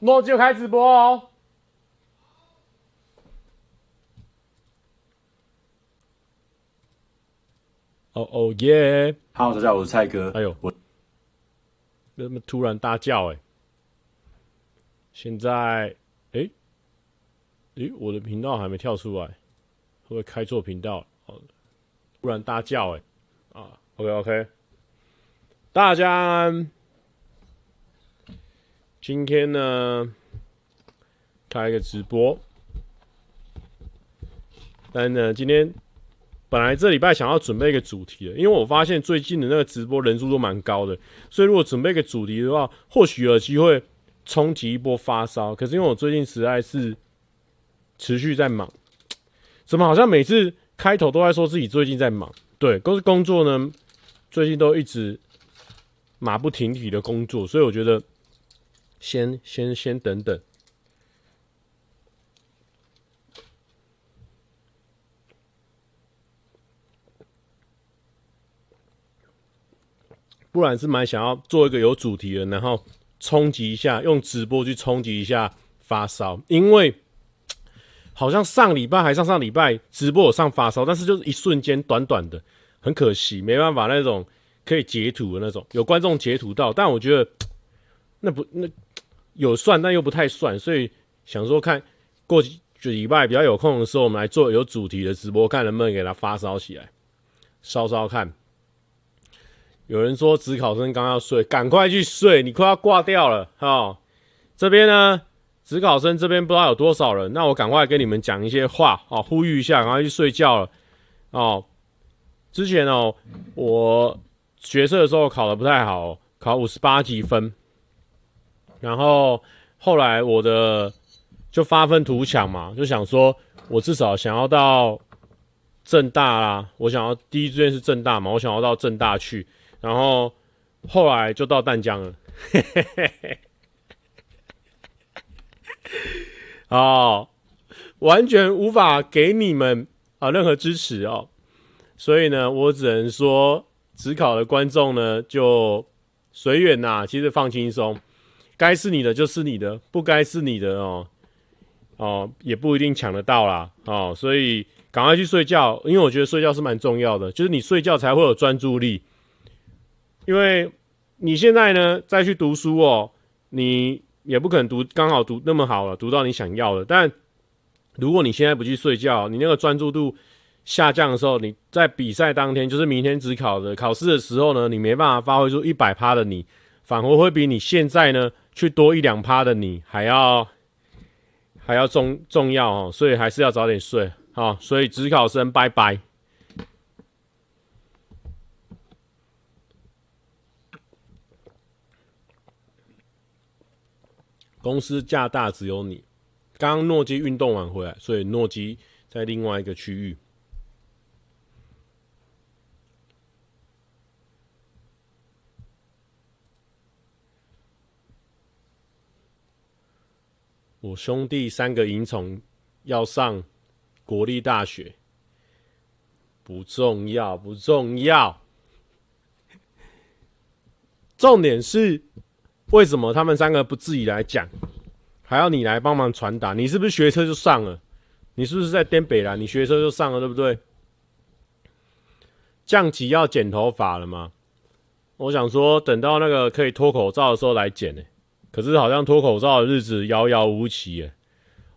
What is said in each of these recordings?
诺就开直播哦。哦哦耶！Hello，大家好，我是蔡哥。哎呦，我为什么突然大叫？哎，现在，哎，诶，我的频道还没跳出来，会不会开错频道？哦，突然大叫，哎，啊，OK OK，大家安。今天呢，开一个直播，但呢，今天。本来这礼拜想要准备一个主题的，因为我发现最近的那个直播人数都蛮高的，所以如果准备一个主题的话，或许有机会冲击一波发烧。可是因为我最近实在是持续在忙，怎么好像每次开头都在说自己最近在忙？对，都是工作呢，最近都一直马不停蹄的工作，所以我觉得先先先等等。不然是蛮想要做一个有主题的，然后冲击一下，用直播去冲击一下发烧。因为好像上礼拜还上上礼拜直播有上发烧，但是就是一瞬间短短的，很可惜，没办法那种可以截图的那种，有观众截图到，但我觉得那不那有算，但又不太算，所以想说看过几礼拜比较有空的时候，我们来做有主题的直播，看能不能给它发烧起来，烧烧看。有人说，职考生刚要睡，赶快去睡，你快要挂掉了。哈，这边呢，职考生这边不知道有多少人，那我赶快跟你们讲一些话，哦，呼吁一下，赶快去睡觉了。哦，之前哦，我学测的时候考的不太好，考五十八级分，然后后来我的就发愤图强嘛，就想说我至少想要到正大啦，我想要第一志愿是正大嘛，我想要到正大去。然后后来就到淡江了，嘿嘿嘿嘿，哦，完全无法给你们啊任何支持哦，所以呢，我只能说，只考的观众呢就随缘呐，其实放轻松，该是你的就是你的，不该是你的哦，哦也不一定抢得到啦，哦，所以赶快去睡觉，因为我觉得睡觉是蛮重要的，就是你睡觉才会有专注力。因为你现在呢再去读书哦，你也不可能读刚好读那么好了，读到你想要的。但如果你现在不去睡觉，你那个专注度下降的时候，你在比赛当天，就是明天只考的考试的时候呢，你没办法发挥出一百趴的你，反而会比你现在呢去多一两趴的你还要还要重重要哦。所以还是要早点睡好，所以指考生拜拜。公司价大，只有你。刚诺基运动完回来，所以诺基在另外一个区域。我兄弟三个银虫要上国立大学，不重要，不重要。重点是。为什么他们三个不自己来讲，还要你来帮忙传达？你是不是学车就上了？你是不是在颠北啦？你学车就上了，对不对？降级要剪头发了吗？我想说，等到那个可以脱口罩的时候来剪呢。可是好像脱口罩的日子遥遥无期耶。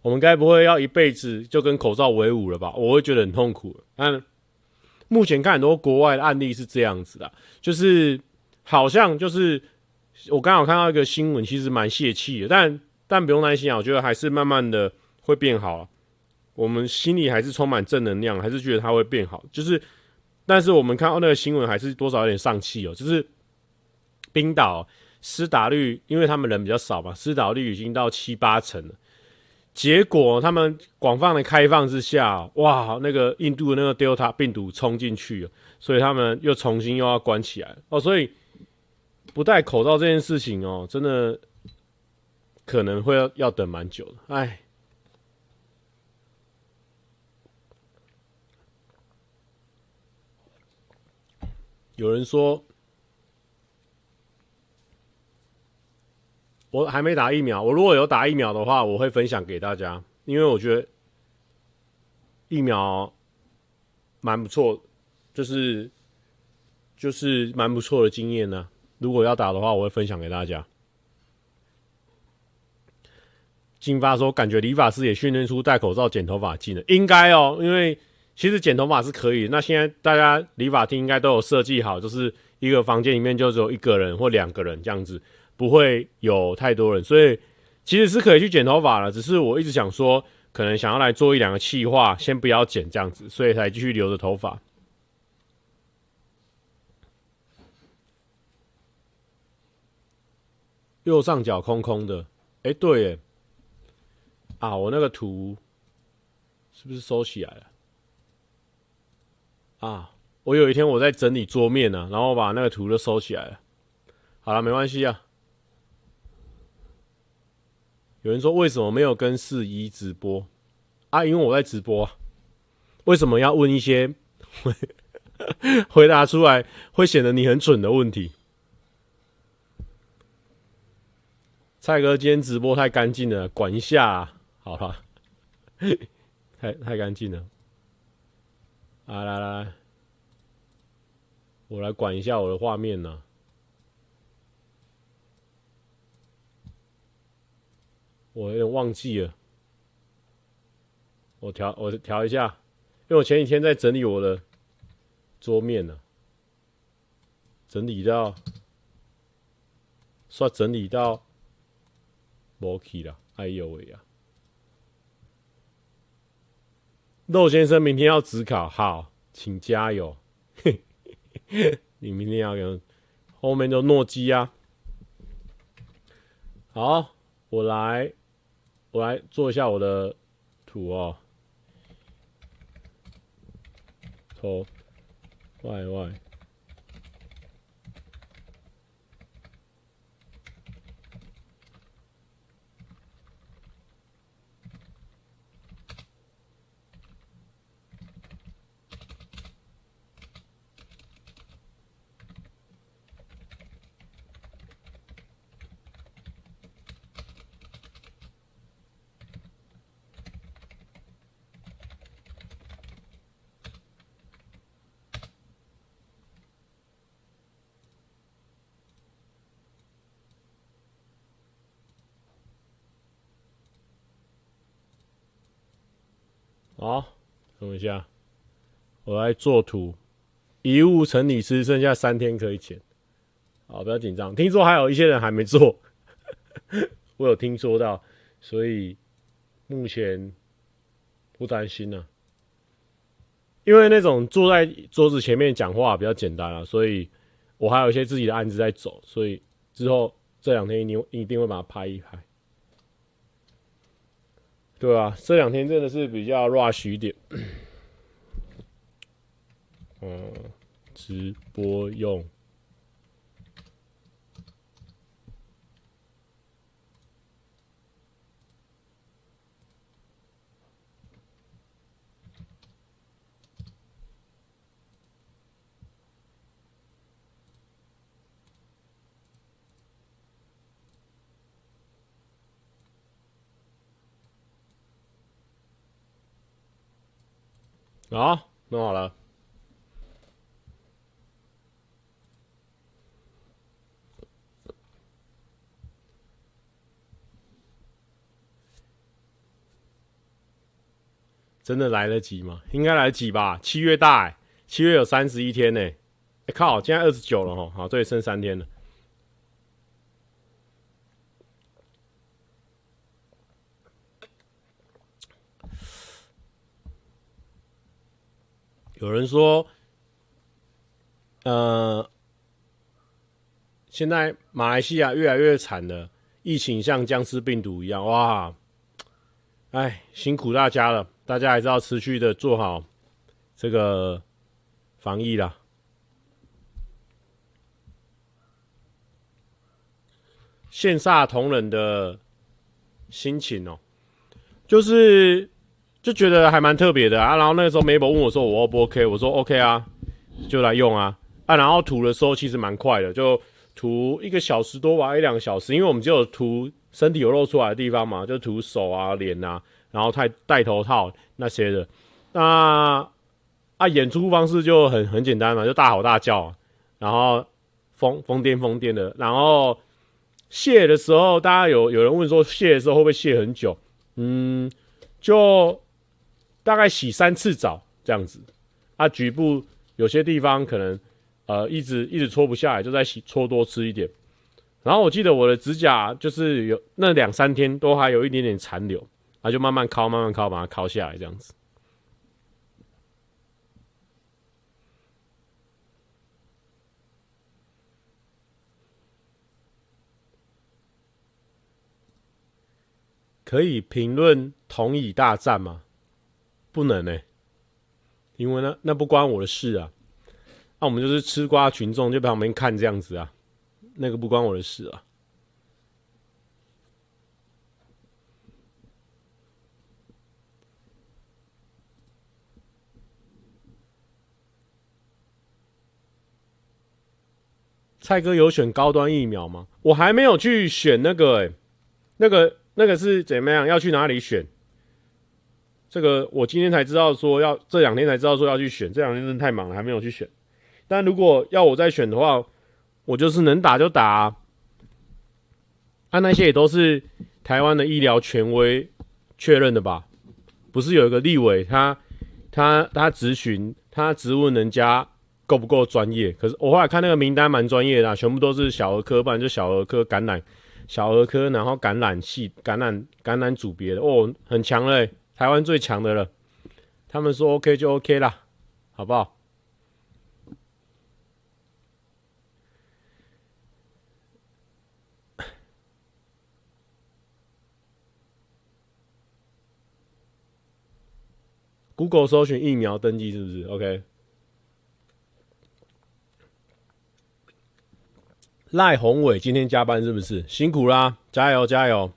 我们该不会要一辈子就跟口罩为伍了吧？我会觉得很痛苦。但目前看很多国外的案例是这样子的，就是好像就是。我刚好看到一个新闻，其实蛮泄气的，但但不用担心啊，我觉得还是慢慢的会变好。我们心里还是充满正能量，还是觉得它会变好。就是，但是我们看到那个新闻，还是多少有点丧气哦。就是冰岛施打率，因为他们人比较少嘛，施打率已经到七八成了。结果他们广泛的开放之下，哇，那个印度的那个 Delta 病毒冲进去了，所以他们又重新又要关起来哦，所以。不戴口罩这件事情哦，真的可能会要要等蛮久的。哎，有人说，我还没打疫苗，我如果有打疫苗的话，我会分享给大家，因为我觉得疫苗蛮不错，就是就是蛮不错的经验呢、如果要打的话，我会分享给大家。金发说，感觉理发师也训练出戴口罩剪头发技能，应该哦，因为其实剪头发是可以。那现在大家理发厅应该都有设计好，就是一个房间里面就只有一个人或两个人这样子。不会有太多人，所以其实是可以去剪头发了。只是我一直想说，可能想要来做一两个气化，先不要剪这样子，所以才继续留着头发。右上角空空的，哎，对耶，啊，我那个图是不是收起来了？啊，我有一天我在整理桌面呢，然后把那个图都收起来了。好了，没关系啊。有人说，为什么没有跟四一直播啊？因为我在直播。为什么要问一些 回答出来会显得你很蠢的问题？蔡哥今天直播太干净了，管一下啊，好了？太太干净了。来来来，我来管一下我的画面呢。我有点忘记了，我调我调一下，因为我前几天在整理我的桌面呢，整理到，算整理到，没去了，哎呦喂呀！肉先生明天要指考，好，请加油。你明天要用后面就诺基亚，好，我来。我来做一下我的图哦，头，Y Y。好，等一下，我来做图。遗物整理师剩下三天可以剪。好，不要紧张。听说还有一些人还没做，我有听说到，所以目前不担心了。因为那种坐在桌子前面讲话比较简单啊，所以我还有一些自己的案子在走，所以之后这两天一定一定会把它拍一拍。对啊，这两天真的是比较 rush 一点。嗯，直播用。好，弄好了。真的来得及吗？应该来得及吧。七月大，哎，七月有三十一天呢。哎靠，现在二十九了哈，好，这里剩三天了。有人说，呃，现在马来西亚越来越惨了，疫情像僵尸病毒一样，哇！哎，辛苦大家了，大家还是要持续的做好这个防疫啦。羡煞同仁的心情哦，就是。就觉得还蛮特别的啊，然后那个时候 Mabel 问我说我 O 不 OK，我说 OK 啊，就来用啊啊，然后涂的时候其实蛮快的，就涂一个小时多吧，一两个小时，因为我们只有涂身体有露出来的地方嘛，就涂手啊、脸啊，然后戴戴头套那些的。那啊，演出方式就很很简单嘛，就大吼大叫，然后疯疯癫疯癫的。然后卸的时候，大家有有人问说，卸的时候会不会卸很久？嗯，就大概洗三次澡这样子。啊，局部有些地方可能。呃，一直一直搓不下来，就再洗搓多吃一点。然后我记得我的指甲就是有那两三天都还有一点点残留，啊，就慢慢抠，慢慢抠，把它抠下来这样子。可以评论同椅大战吗？不能呢、因为那那不关我的事啊。那我们就是吃瓜群众，就在旁边看这样子啊，那个不关我的事啊。蔡哥有选高端疫苗吗？我还没有去选那个、欸，那个那个是怎么样？要去哪里选？这个我今天才知道说要，这两天才知道说要去选，这两天真的太忙了，还没有去选。但如果要我再选的话，我就是能打就打啊。那些也都是台湾的医疗权威确认的吧？不是有一个立委，他他他咨询，他质问人家够不够专业？可是我后来看那个名单蛮专业的，全部都是小儿科，不然就小儿科感染，小儿科然后感染系感染感染组别的哦，很强嘞，台湾最强的了。他们说 OK 就 OK 啦，好不好？Google 搜寻疫苗登记是不是？OK。赖宏伟今天加班是不是？辛苦啦，加油加油。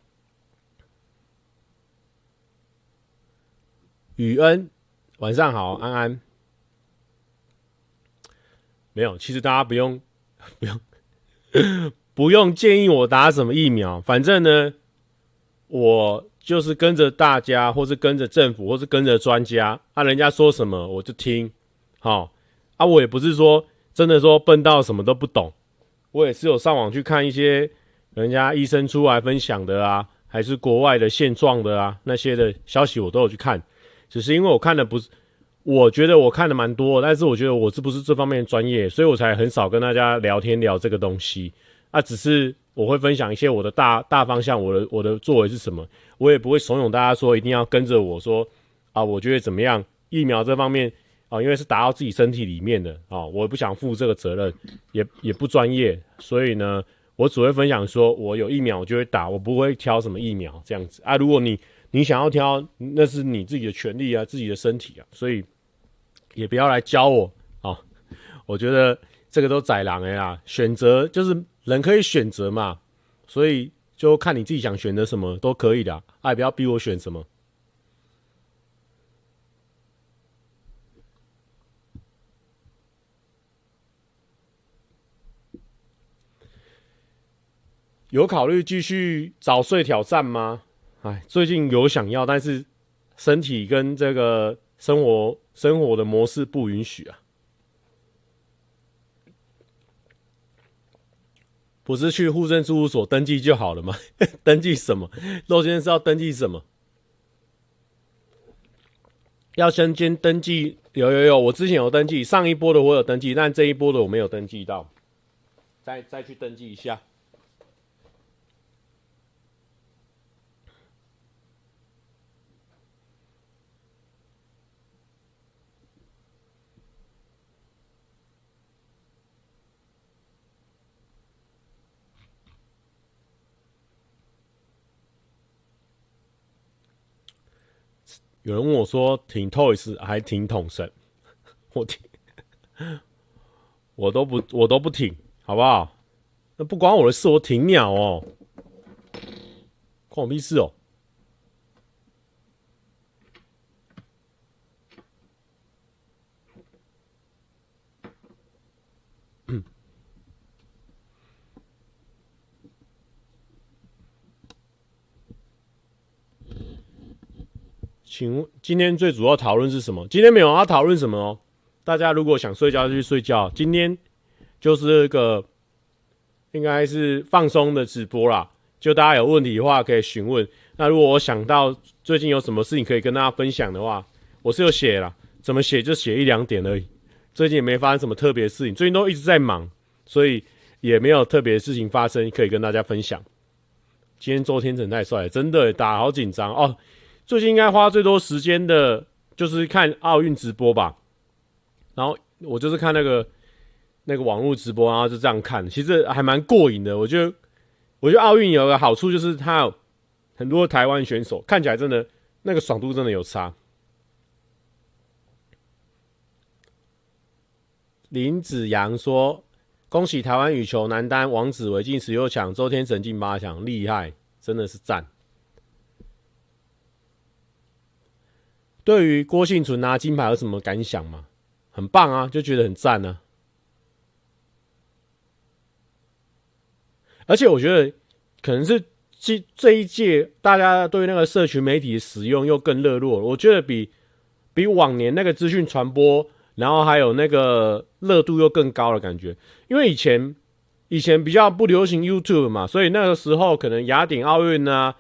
雨恩，晚上好，安安。没有，其实大家不用 不用 不用建议我打什么疫苗，反正呢，我。就是跟着大家，或是跟着政府，或是跟着专家，啊，人家说什么我就听，好，啊，我也不是说真的说笨到什么都不懂，我也是有上网去看一些人家医生出来分享的啊，还是国外的现状的啊，那些的消息我都有去看，只是因为我看的不是，我觉得我看的蛮多，但是我觉得我是不是这方面的专业，所以我才很少跟大家聊天聊这个东西，啊，只是。我会分享一些我的大大方向，我的我的作为是什么，我也不会怂恿大家说一定要跟着我说啊，我觉得怎么样？疫苗这方面啊，因为是打到自己身体里面的啊，我也不想负这个责任，也也不专业，所以呢，我只会分享说我有疫苗我就会打，我不会挑什么疫苗这样子啊。如果你你想要挑，那是你自己的权利啊，自己的身体啊，所以也不要来教我啊。我觉得这个都宰狼的啦，选择就是。人可以选择嘛，所以就看你自己想选择什么都可以的，啊哎，不要逼我选什么。有考虑继续早睡挑战吗？哎，最近有想要，但是身体跟这个生活生活的模式不允许啊。不是去户政事务所登记就好了吗？登记什么？肉先生是要登记什么？要先先登记？有有有，我之前有登记，上一波的我有登记，但这一波的我没有登记到，再再去登记一下。有人问我说：“挺 Toys 还挺统神？” 我挺，我都不，我都不挺，好不好？那不关我的事，我挺鸟哦，关我屁事哦。请问今天最主要讨论是什么？今天没有要讨论什么哦。大家如果想睡觉就去睡觉。今天就是一个应该是放松的直播啦。就大家有问题的话可以询问。那如果我想到最近有什么事情可以跟大家分享的话，我是有写啦。怎么写就写一两点而已。最近也没发生什么特别事情，最近都一直在忙，所以也没有特别的事情发生可以跟大家分享。今天周天成太帅，真的打好紧张哦。最近应该花最多时间的就是看奥运直播吧，然后我就是看那个那个网络直播，然后就这样看，其实还蛮过瘾的。我觉得，我觉得奥运有个好处就是它有很多台湾选手，看起来真的那个爽度真的有差。林子阳说：“恭喜台湾羽球男单王子维进十六强，周天成进八强，厉害，真的是赞。”对于郭婞淳拿金牌有什么感想吗？很棒啊，就觉得很赞呢、啊。而且我觉得可能是这这一届大家对那个社群媒体的使用又更热络了。我觉得比比往年那个资讯传播，然后还有那个热度又更高的感觉。因为以前以前比较不流行 YouTube 嘛，所以那个时候可能雅典奥运啊。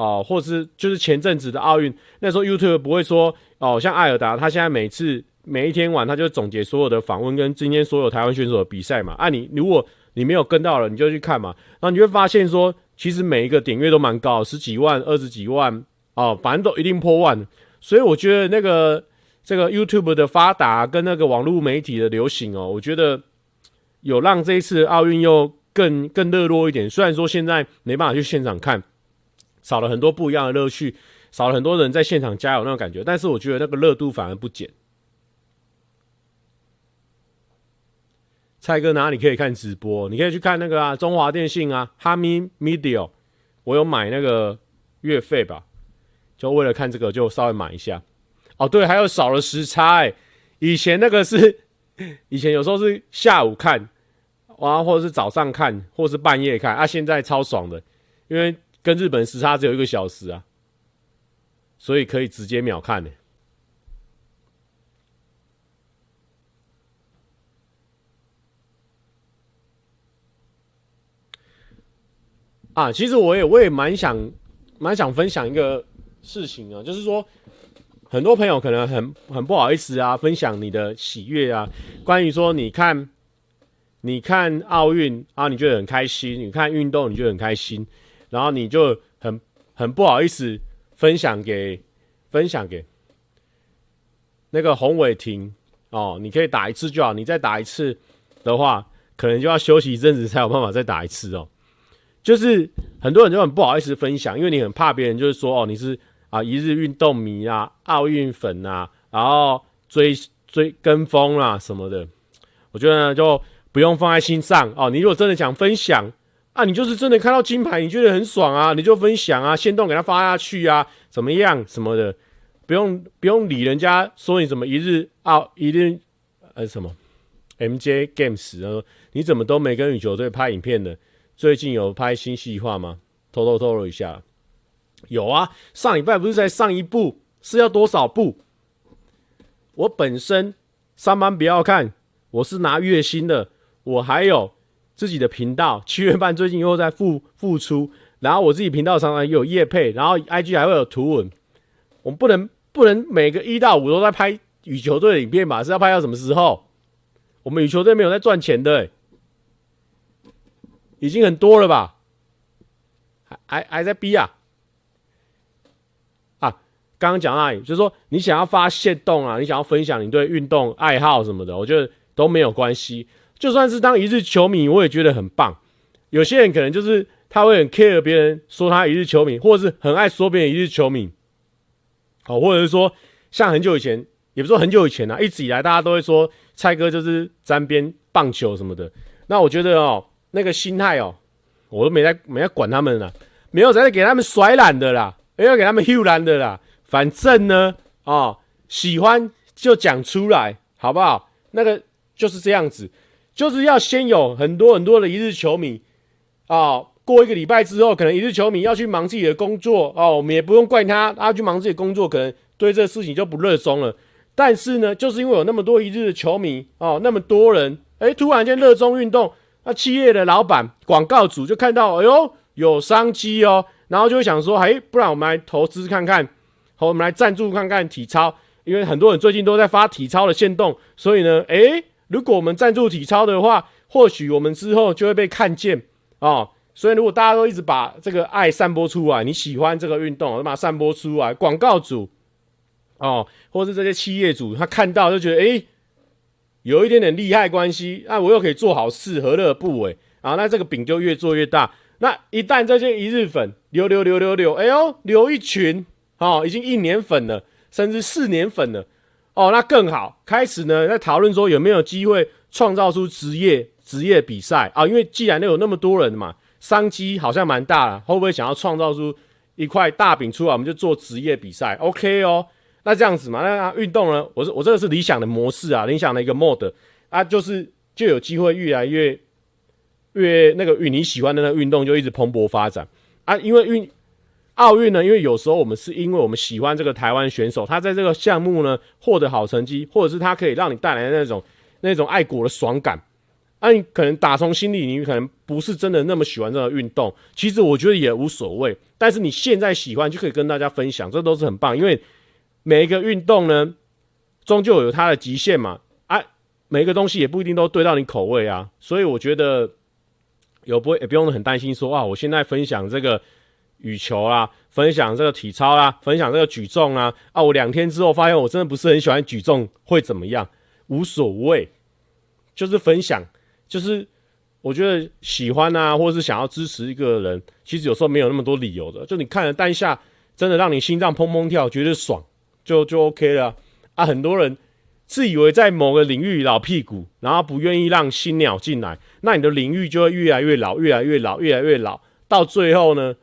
哦，或是就是前阵子的奥运，那时候 YouTube 不会说哦，像艾尔达，他现在每次每一天晚他就总结所有的访问跟今天所有台湾选手的比赛嘛。啊你，如果你没有跟到了，你就去看嘛。然后你会发现说，其实每一个点阅都蛮高，十几万、二十几万哦，反正都一定破万。所以我觉得那个这个 YouTube 的发达跟那个网络媒体的流行哦，我觉得有让这一次奥运又更更热络一点。虽然说现在没办法去现场看。少了很多不一样的乐趣，少了很多人在现场加油那种感觉，但是我觉得那个热度反而不减。蔡哥哪里可以看直播？你可以去看那个啊，中华电信啊，哈密 Media，我有买那个月费吧，就为了看这个，就稍微买一下。哦，对，还有少了时差欸，以前那个是，以前有时候是下午看，啊，或者是早上看，或是半夜看啊，现在超爽的，因为。跟日本时差只有一个小时啊，所以可以直接秒看呢。啊，其实我也我也蛮想蛮想分享一个事情啊，就是说，很多朋友可能很很不好意思啊，分享你的喜悦啊，关于说你看你看奥运啊，你觉得很开心，你看运动你觉得很开心。然后你就很很不好意思分享给分享给那个洪伟霆哦，你可以打一次就好，你再打一次的话，可能就要休息一阵子才有办法再打一次哦。就是很多人就很不好意思分享，因为你很怕别人就是说哦，你是啊一日运动迷啊，奥运粉啊，然后追追跟风、啊、什么的。我觉得呢就不用放在心上哦。你如果真的想分享。啊，你就是真的看到金牌，你觉得很爽啊，你就分享啊，限动给他发下去啊，怎么样什么的，不用不用理人家说你怎么一日啊一日呃什么 MJ Games 啊，你怎么都没跟羽球队拍影片的？最近有拍新计划吗？偷偷透露一下，有啊，上礼拜不是才上一部，是要多少部？我本身上班不要看，我是拿月薪的，我还有。自己的频道七月半最近又在复复出，然后我自己频道常常有夜配，然后 IG 还会有图文，我们不能不能每个一到五都在拍羽球队的影片嘛？是要拍到什么时候？我们羽球队没有在赚钱的、欸，已经很多了吧？还还在逼啊？啊，刚刚讲到那里，就是说你想要发限动啊，你想要分享你对运动爱好什么的，我觉得都没有关系。就算是当一日球迷，我也觉得很棒。有些人可能就是他会很 care 别人说他一日球迷，或者是很爱说别人一日球迷。好，或者是说像很久以前，也不是说很久以前啊，一直以来大家都会说蔡哥就是沾边棒球什么的。那我觉得哦，那个心态哦，我都没在没在管他们了，没有在给他们甩懒的啦，没有给他们 h 懒的啦。反正呢，哦，喜欢就讲出来，好不好？那个就是这样子。就是要先有很多很多的一日球迷啊，过一个礼拜之后，可能一日球迷要去忙自己的工作哦，我们也不用怪他，他去忙自己的工作，可能对这个事情就不热衷了。但是呢，就是因为有那么多一日的球迷哦，那么多人，哎，突然间热衷运动，那企业的老板、广告主就看到，哎呦，有商机哦，然后就会想说，哎，不然我们来投资看看，好，我们来赞助看看体操，因为很多人最近都在发体操的限动，所以呢，哎，如果我们赞助体操的话，或许我们之后就会被看见哦。所以如果大家都一直把这个爱散播出来，你喜欢这个运动，就把它散播出来，广告主。哦，或是这些企业主，他看到就觉得，诶，有一点点利害关系，那我又可以做好事，何乐不为啊？那这个饼就越做越大。那一旦这些一日粉流流流流流，哎呦，留一群，哦，已经一年粉了，甚至四年粉了，哦，那更好。开始呢，在讨论说有没有机会创造出职业职业比赛啊？因为既然都有那么多人嘛，商机好像蛮大了，会不会想要创造出一块大饼出来？我们就做职业比赛，OK 哦。那这样子嘛，那运动呢？我是我这个是理想的模式啊，理想的一个 mode 啊，就是就有机会越来越越那个与你喜欢的那个运动就一直蓬勃发展啊。因为运奥运呢，因为有时候我们是因为我们喜欢这个台湾选手，他在这个项目呢获得好成绩，或者是他可以让你带来的那种那种爱国的爽感啊。你可能打从心里，你可能不是真的那么喜欢这个运动，其实我觉得也无所谓。但是你现在喜欢，就可以跟大家分享，这都是很棒，因为。每一个运动呢，终究有它的极限嘛，啊，每一个东西也不一定都对到你口味啊，所以我觉得有不会也不用很担心说啊，我现在分享这个羽球啦，分享这个体操啦，分享这个举重啊，啊，我两天之后发现我真的不是很喜欢举重，会怎么样？无所谓，就是分享，就是我觉得喜欢啊，或者是想要支持一个人，其实有时候没有那么多理由的，就你看了当下，真的让你心脏砰砰跳，觉得爽。就就 OK 了啊，啊！很多人自以为在某个领域老屁股，然后不愿意让新鸟进来，那你的领域就会越来越老，越来越老，越来越老，到最后呢，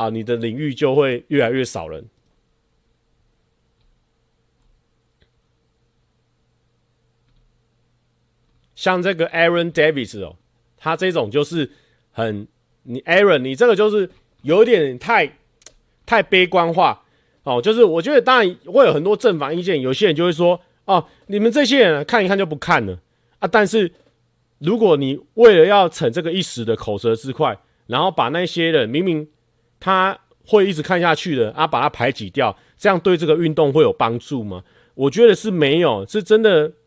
啊，你的领域就会越来越少人。像这个 Aaron Davis 哦，他这种就是很你 Aaron，你这个就是有点太太悲观化。哦，就是我觉得当然会有很多正反意见，有些人就会说，哦，你们这些人看一看就不看了啊。但是如果你为了要逞这个一时的口舌之快，然后把那些人明明他会一直看下去的啊，把他排挤掉，这样对这个运动会有帮助吗？我觉得是没有，是真的。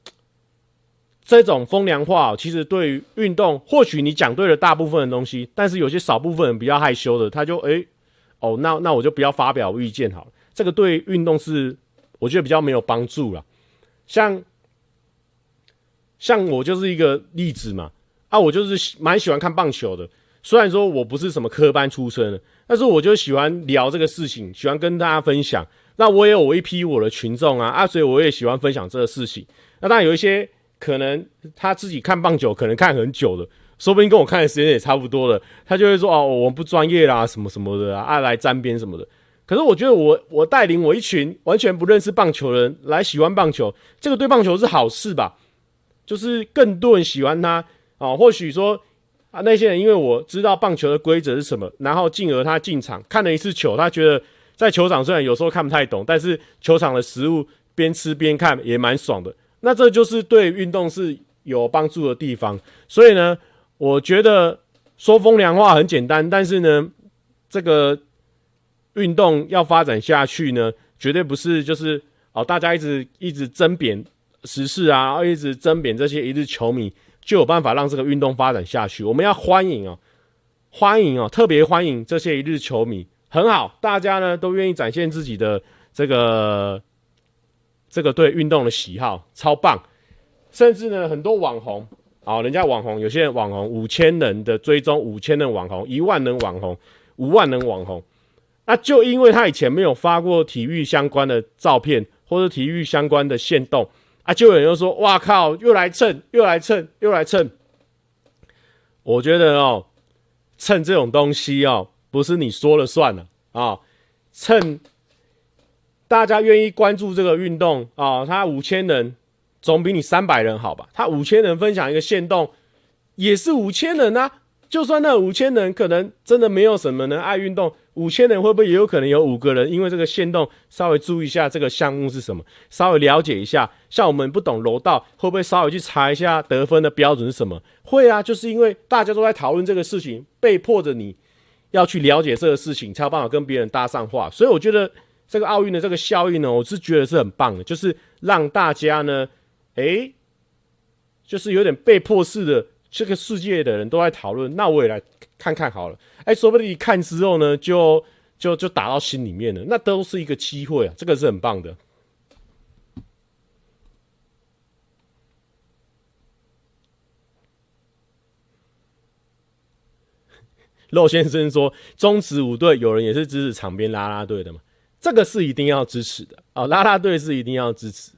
这种风凉话，其实对于运动，或许你讲对了大部分的东西，但是有些少部分人比较害羞的，他就诶，哦，那那我就不要发表意见好了。这个对运动是我觉得比较没有帮助了，像像我就是一个例子嘛，啊，我就是蛮喜欢看棒球的，虽然说我不是什么科班出身，但是我就喜欢聊这个事情，喜欢跟大家分享。那我也有一批我的群众啊，啊，所以我也喜欢分享这个事情。那当然有一些可能他自己看棒球可能看很久了，说不定跟我看的时间也差不多了，他就会说哦，我们不专业啦，什么什么的啊，啊来沾边什么的。可是我觉得我我带领我一群完全不认识棒球的人来喜欢棒球，这个对棒球是好事吧？就是更多人喜欢他啊、或许说啊，那些人因为我知道棒球的规则是什么，然后进而他进场看了一次球，他觉得在球场虽然有时候看不太懂，但是球场的食物边吃边看也蛮爽的。那这就是对运动是有帮助的地方。所以呢，我觉得说风凉话很简单，但是呢，这个。运动要发展下去呢，绝对不是就是哦，大家一直一直争辩时事啊，一直争辩这些一日球迷，就有办法让这个运动发展下去。我们要欢迎哦，欢迎哦，特别欢迎这些一日球迷，很好，大家呢都愿意展现自己的这个这个对运动的喜好，超棒。甚至呢，很多网红啊、哦，人家网红有些人网红五千人的追踪，五千人网红，一万人网红，五万人网红。那就因为他以前没有发过体育相关的照片，或者体育相关的限动啊，就有人又说：“哇靠，又来蹭，又来蹭，又来蹭。”我觉得哦，蹭这种东西哦，不是你说了算了啊，蹭大家愿意关注这个运动啊，他五千人总比你三百人好吧？他五千人分享一个限动，也是五千人啊。就算那五千人可能真的没有什么人爱运动。五千人会不会也有可能有五个人因为这个限动稍微注意一下这个项目是什么，稍微了解一下。像我们不懂楼道，会不会稍微去查一下得分的标准是什么？会啊，就是因为大家都在讨论这个事情，被迫着你要去了解这个事情，才有办法跟别人搭上话。所以我觉得这个奥运的这个效应呢，我是觉得是很棒的，就是让大家呢，诶，就是有点被迫式的。这个世界的人都在讨论，那我也来看看好了。哎，说不定一看之后呢，就就就打到心里面了，那都是一个机会啊，这个是很棒的。肉先生说，中职五队有人也是支持场边拉拉队的嘛？这个是一定要支持的哦，拉拉队是一定要支持。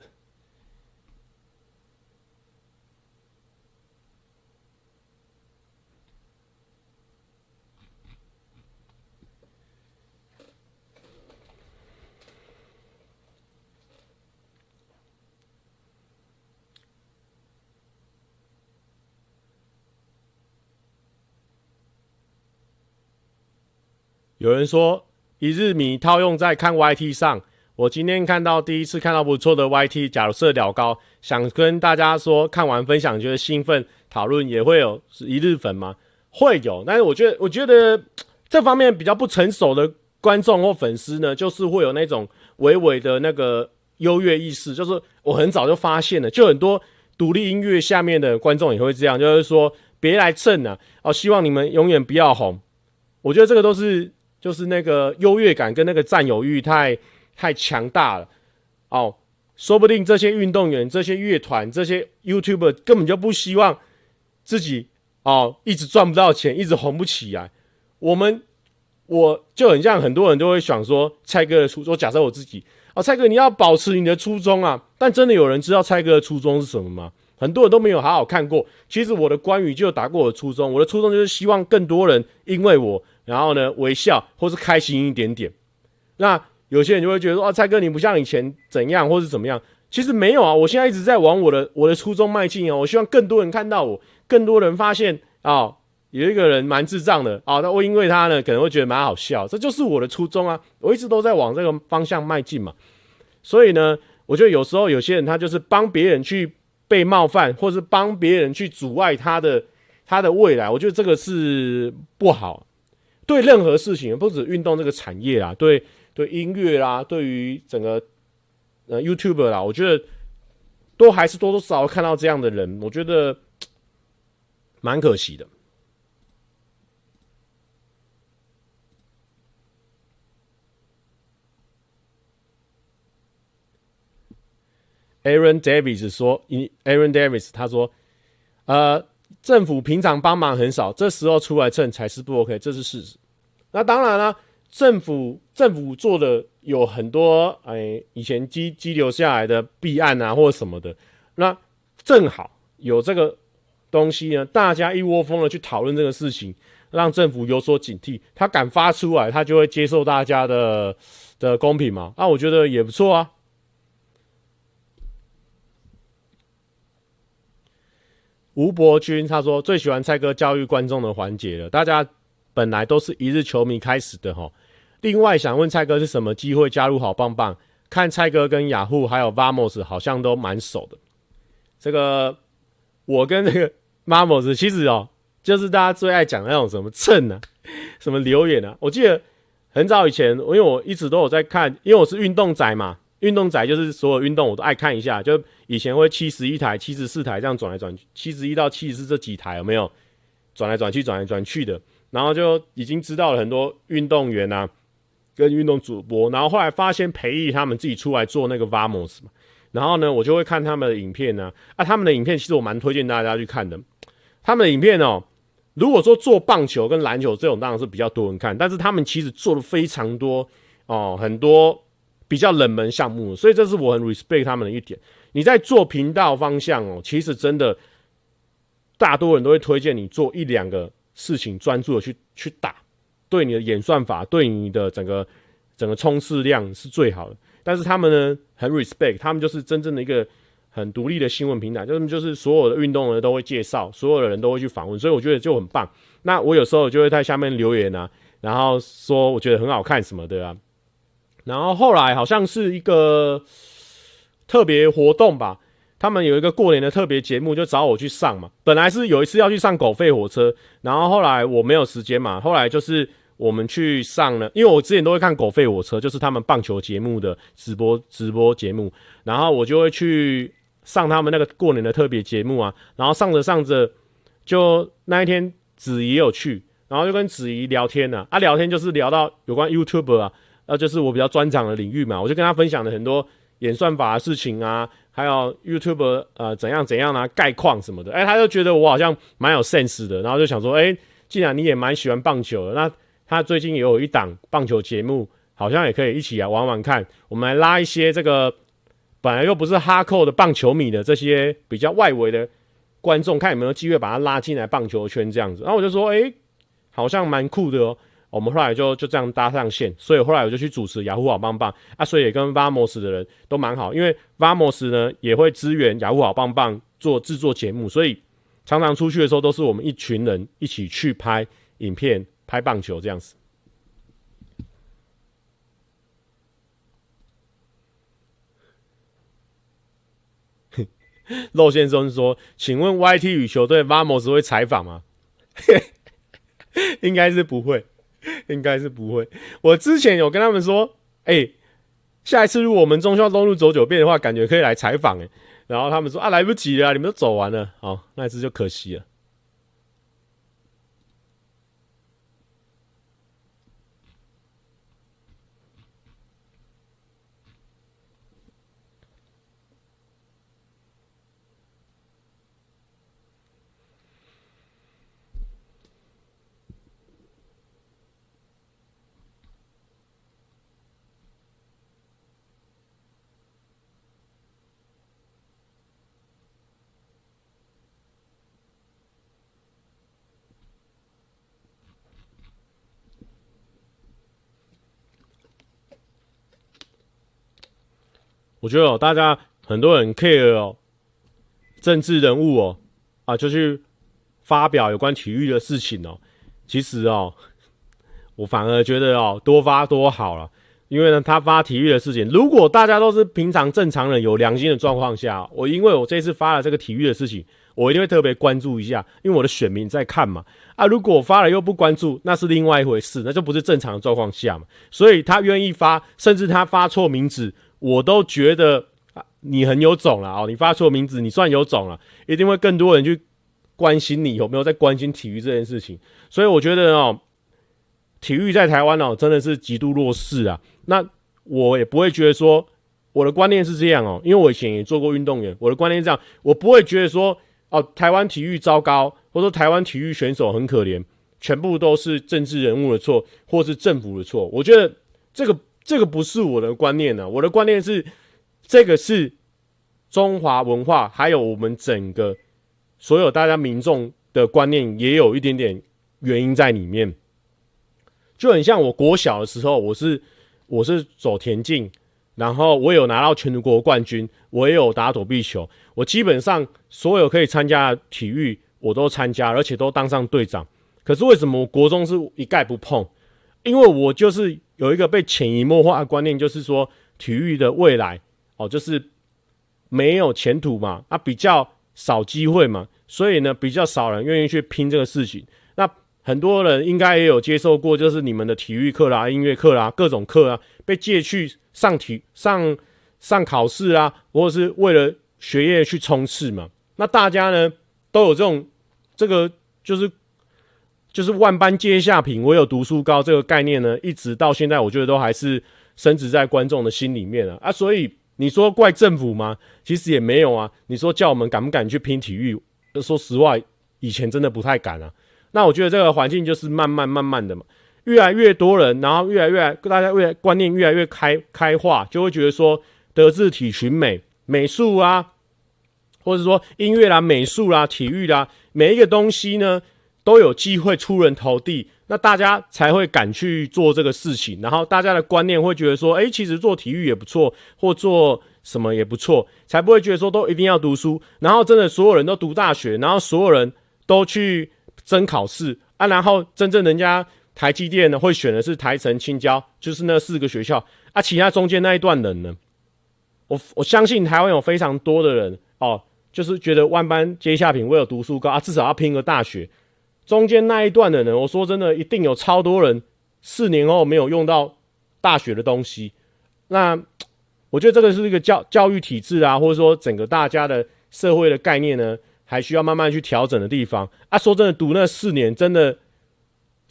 有人说一日米套用在看 YT 上，我今天看到第一次看到不错的 YT，假设了高，想跟大家说，看完分享觉得兴奋，讨论也会有一日粉吗？会有，但是我觉得我觉得这方面比较不成熟的观众或粉丝呢，就是会有那种微微的那个优越意识，就是我很早就发现了，就很多独立音乐下面的观众也会这样，就是说别来蹭啊，哦，希望你们永远不要红，我觉得这个都是。就是那个优越感跟那个占有欲太太强大了哦，说不定这些运动员、这些乐团、这些 YouTuber 根本就不希望自己哦一直赚不到钱，一直红不起来。我们我就很像很多人都会想说，蔡哥的初衷，假设我自己哦，蔡哥你要保持你的初衷啊，但真的有人知道蔡哥的初衷是什么吗？很多人都没有好好看过。其实我的关于就打过我的初衷，我的初衷就是希望更多人因为我。然后呢，微笑或是开心一点点。那有些人就会觉得说：“啊，蔡哥，你不像以前怎样，或是怎么样？”其实没有啊，我现在一直在往我的我的初衷迈进啊。我希望更多人看到我，更多人发现啊、哦，有一个人蛮智障的啊。那、哦、我因为他呢，可能会觉得蛮好笑。这就是我的初衷啊。我一直都在往这个方向迈进嘛。所以呢，我觉得有时候有些人他就是帮别人去被冒犯，或是帮别人去阻碍他的他的未来。我觉得这个是不好。对任何事情，不止运动这个产业啊，对对音乐啦，对于整个呃 YouTube 啦，我觉得都还是多多少少看到这样的人，我觉得蛮可惜的。Aaron Davis 说：“Aaron Davis 他说，呃。”政府平常帮忙很少，这时候出来蹭才是不 OK，这是事实。那当然了，政府政府做的有很多，哎，以前积积留下来的弊案啊，或者什么的。那正好有这个东西呢，大家一窝蜂的去讨论这个事情，让政府有所警惕。他敢发出来，他就会接受大家的的公平嘛。那我觉得也不错啊。吴伯君他说最喜欢蔡哥教育观众的环节了。大家本来都是一日球迷开始的齁。另外想问蔡哥是什么机会加入好棒棒？看蔡哥跟雅虎还有 Vamos 好像都蛮熟的。这个我跟这个 Vamos 其实哦，就是大家最爱讲那种什么蹭啊，什么留言啊。我记得很早以前，因为我一直都有在看，因为我是运动宅嘛。运动仔就是所有运动我都爱看一下，就以前会七十一台、七十四台这样转来转去，七十一到七十四这几台有没有转来转去、转来转去的？然后就已经知道了很多运动员啊，跟运动主播。然后后来发现培育他们自己出来做那个 Vamos 嘛，然后呢，我就会看他们的影片呢。啊，他们的影片其实我蛮推荐大家去看的。他们的影片哦，如果说做棒球跟篮球这种当然是比较多人看，但是他们其实做的非常多哦，很多。比较冷门项目，所以这是我很 respect 他们的一点。你在做频道方向哦，其实真的大多人都会推荐你做一两个事情，专注的去去打，对你的演算法，对你的整个整个冲刺量是最好的。但是他们呢，很 respect，他们就是真正的一个很独立的新闻平台，就是就是所有的运动呢都会介绍，所有的人都会去访问，所以我觉得就很棒。那我有时候就会在下面留言啊。然后说我觉得很好看什么的啊。然后后来好像是一个特别活动吧，他们有一个过年的特别节目，就找我去上嘛。本来是有一次要去上狗吠火车，然后后来我没有时间嘛，后来就是。我们去上了，因为我之前都会看狗吠火车，就是他们棒球节目的直播直播节目，然后我就会去上他们那个过年的特别节目啊，然后上着上着，就那一天子怡有去，然后就跟子怡聊天呢，啊，聊天就是聊到有关 YouTube 啊，那就是我比较专长的领域嘛，我就跟他分享了很多演算法的事情啊，还有 YouTube 呃怎样怎样啊，概况什么的，哎，他就觉得我好像蛮有 sense 的，然后就想说，哎，既然你也蛮喜欢棒球的，那他最近也有一档棒球节目，好像也可以一起来玩玩看。我们来拉一些这个本来又不是哈扣的棒球迷的这些比较外围的观众，看有没有机会把他拉进来棒球圈这样子。然后我就说，诶，好像蛮酷的哦。我们后来就就这样搭上线，所以后来我就去主持雅虎好棒棒啊，所以也跟 Vamos 的人都蛮好，因为 Vamos 呢也会支援雅虎好棒棒做制作节目，所以常常出去的时候都是我们一群人一起去拍影片。拍棒球这样子，肉先生说：“请问 YT 与球队 Vamos 会采访吗？” 应该是不会，应该是不会。我之前有跟他们说：“哎、下一次如果我们中孝东路走九遍的话，感觉可以来采访。”哎，然后他们说：“啊，来不及了，你们都走完了。”好，那一次就可惜了。我觉得哦，大家很多人 care 哦，政治人物哦，啊，就去发表有关体育的事情哦。其实哦，我反而觉得哦，多发多好了。因为呢，他发体育的事情，如果大家都是平常正常人、有良心的状况下，我因为我这次发了这个体育的事情，我一定会特别关注一下，因为我的选民在看嘛。啊，如果发了又不关注，那是另外一回事，那就不是正常的状况下嘛。所以他愿意发，甚至他发错名字。我都觉得啊，你很有种了哦，你发错名字，你算有种了，一定会更多人去关心你有没有在关心体育这件事情。所以我觉得哦，体育在台湾哦，真的是极度弱势啊。那我也不会觉得说我的观念是这样哦，因为我以前也做过运动员，我的观念是这样，我不会觉得说哦，台湾体育糟糕，或者说台湾体育选手很可怜，全部都是政治人物的错，或是政府的错。我觉得这个。这个不是我的观念呢、我的观念是，这个是中华文化，还有我们整个所有大家民众的观念，也有一点点原因在里面。就很像我国小的时候，我是我是走田径，然后我有拿到全国冠军，我也有打躲避球，我基本上所有可以参加的体育我都参加，而且都当上队长。可是为什么我国中是一概不碰？因为我就是。有一个被潜移默化的观念，就是说体育的未来哦，就是没有前途嘛，啊，比较少机会嘛，所以呢，比较少人愿意去拼这个事情。那很多人应该也有接受过，就是你们的体育课啦、音乐课啦、各种课啊，被借去上体上上考试啊，或者是为了学业去冲刺嘛。那大家呢都有这种这个就是。就是万般皆下品，唯有读书高这个概念呢，一直到现在，我觉得都还是深植在观众的心里面啊啊！所以你说怪政府吗？其实也没有啊。你说叫我们敢不敢去拼体育？说实话，以前真的不太敢啊。那我觉得这个环境就是慢慢慢慢的嘛，越来越多人，然后越来越大家越来观念越来越开开化，就会觉得说德智体群美美术啊，或者说音乐啦、美术啦、体育啦，每一个东西呢。都有机会出人头地，那大家才会敢去做这个事情。然后大家的观念会觉得说，诶，其实做体育也不错，或做什么也不错，才不会觉得说都一定要读书。然后真的所有人都读大学，然后所有人都去争考试啊，然后真正人家台积电呢会选的是台城、青交，就是那四个学校啊。其他中间那一段人呢，我我相信台湾有非常多的人哦，就是觉得万般皆下品，唯有读书高啊，至少要拼个大学。中间那一段的人，我说真的，一定有超多人四年后没有用到大学的东西。那我觉得这个是一个教教育体制啊，或者说整个大家的社会的概念呢，还需要慢慢去调整的地方啊。说真的，读那四年真的。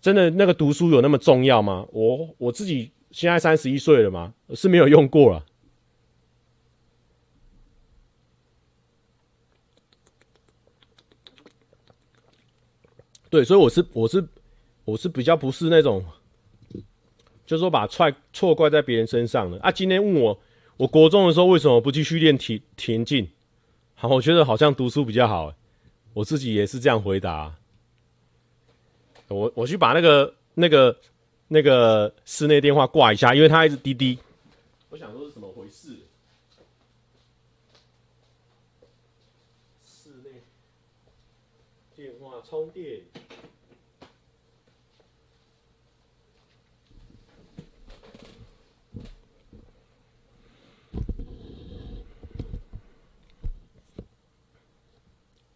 真的那个读书有那么重要吗？我我自己现在三十一岁了嘛，是没有用过了。对，所以我是我是我是比较不是那种，就是说把踹错怪在别人身上的啊。今天问我，我国中的时候为什么不继续练田田径？好，我觉得好像读书比较好，我自己也是这样回答。我我去把那个那个那个室内电话挂一下，因为它一直滴滴。我想说是怎么回事？室内电话充电。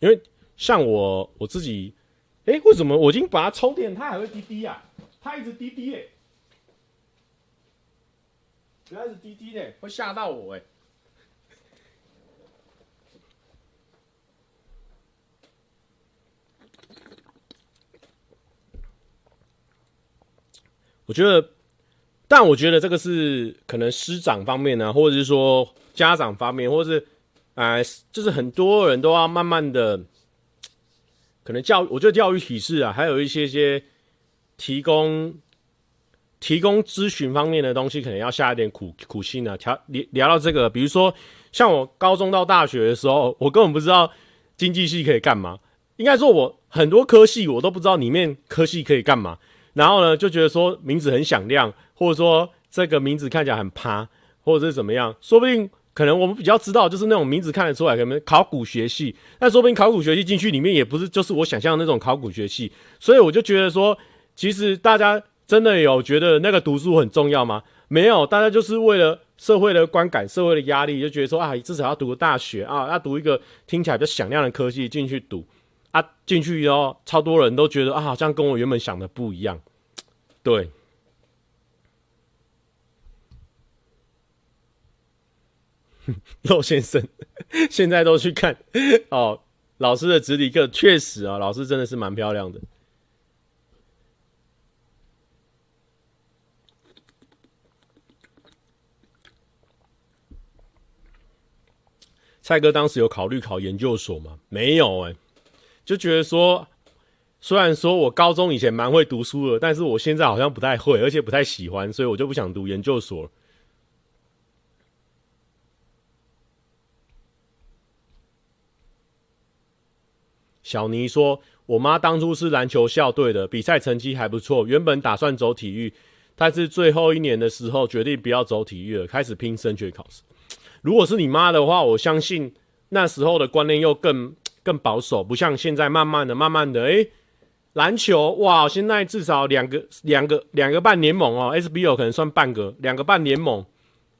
因为像我我自己。哎、为什么我已经把它充电，它还会滴滴啊？它一直滴滴哎、原来是滴滴的、会吓到我哎、我觉得，但我觉得这个是可能师长方面呢、啊，或者是说家长方面，或者是哎、就是很多人都要慢慢的。可能教，我觉得教育体制啊，还有一些些提供提供咨询方面的东西，可能要下一点苦苦心啊。聊聊到这个，比如说像我高中到大学的时候，我根本不知道经济系可以干嘛。应该说，我很多科系我都不知道里面科系可以干嘛。然后呢，就觉得说名字很响亮，或者说这个名字看起来很趴，或者是怎么样，说不定。可能我们比较知道，就是那种名字看得出来，可能考古学系，但说不定考古学系进去里面也不是，就是我想象的那种考古学系，所以我就觉得说，其实大家真的有觉得那个读书很重要吗？没有，大家就是为了社会的观感、社会的压力，就觉得说啊，至少要读个大学啊，要读一个听起来比较响亮的科系进去读啊，进去以后，超多人都觉得啊，好像跟我原本想的不一样，对。骆先生 现在都去看哦，老师的直体课确实啊，老师真的是蛮漂亮的。蔡哥当时有考虑考研究所吗？没有哎、就觉得说，虽然说我高中以前蛮会读书的，但是我现在好像不太会，而且不太喜欢，所以我就不想读研究所。小尼说：“我妈当初是篮球校队的，比赛成绩还不错。原本打算走体育，但是最后一年的时候决定不要走体育了，开始拼升学考试。如果是你妈的话，我相信那时候的观念又更更保守，不像现在慢慢的、慢慢的，诶，篮球哇，现在至少两个、两个、两个半联盟哦，SBL 可能算半个，两个半联盟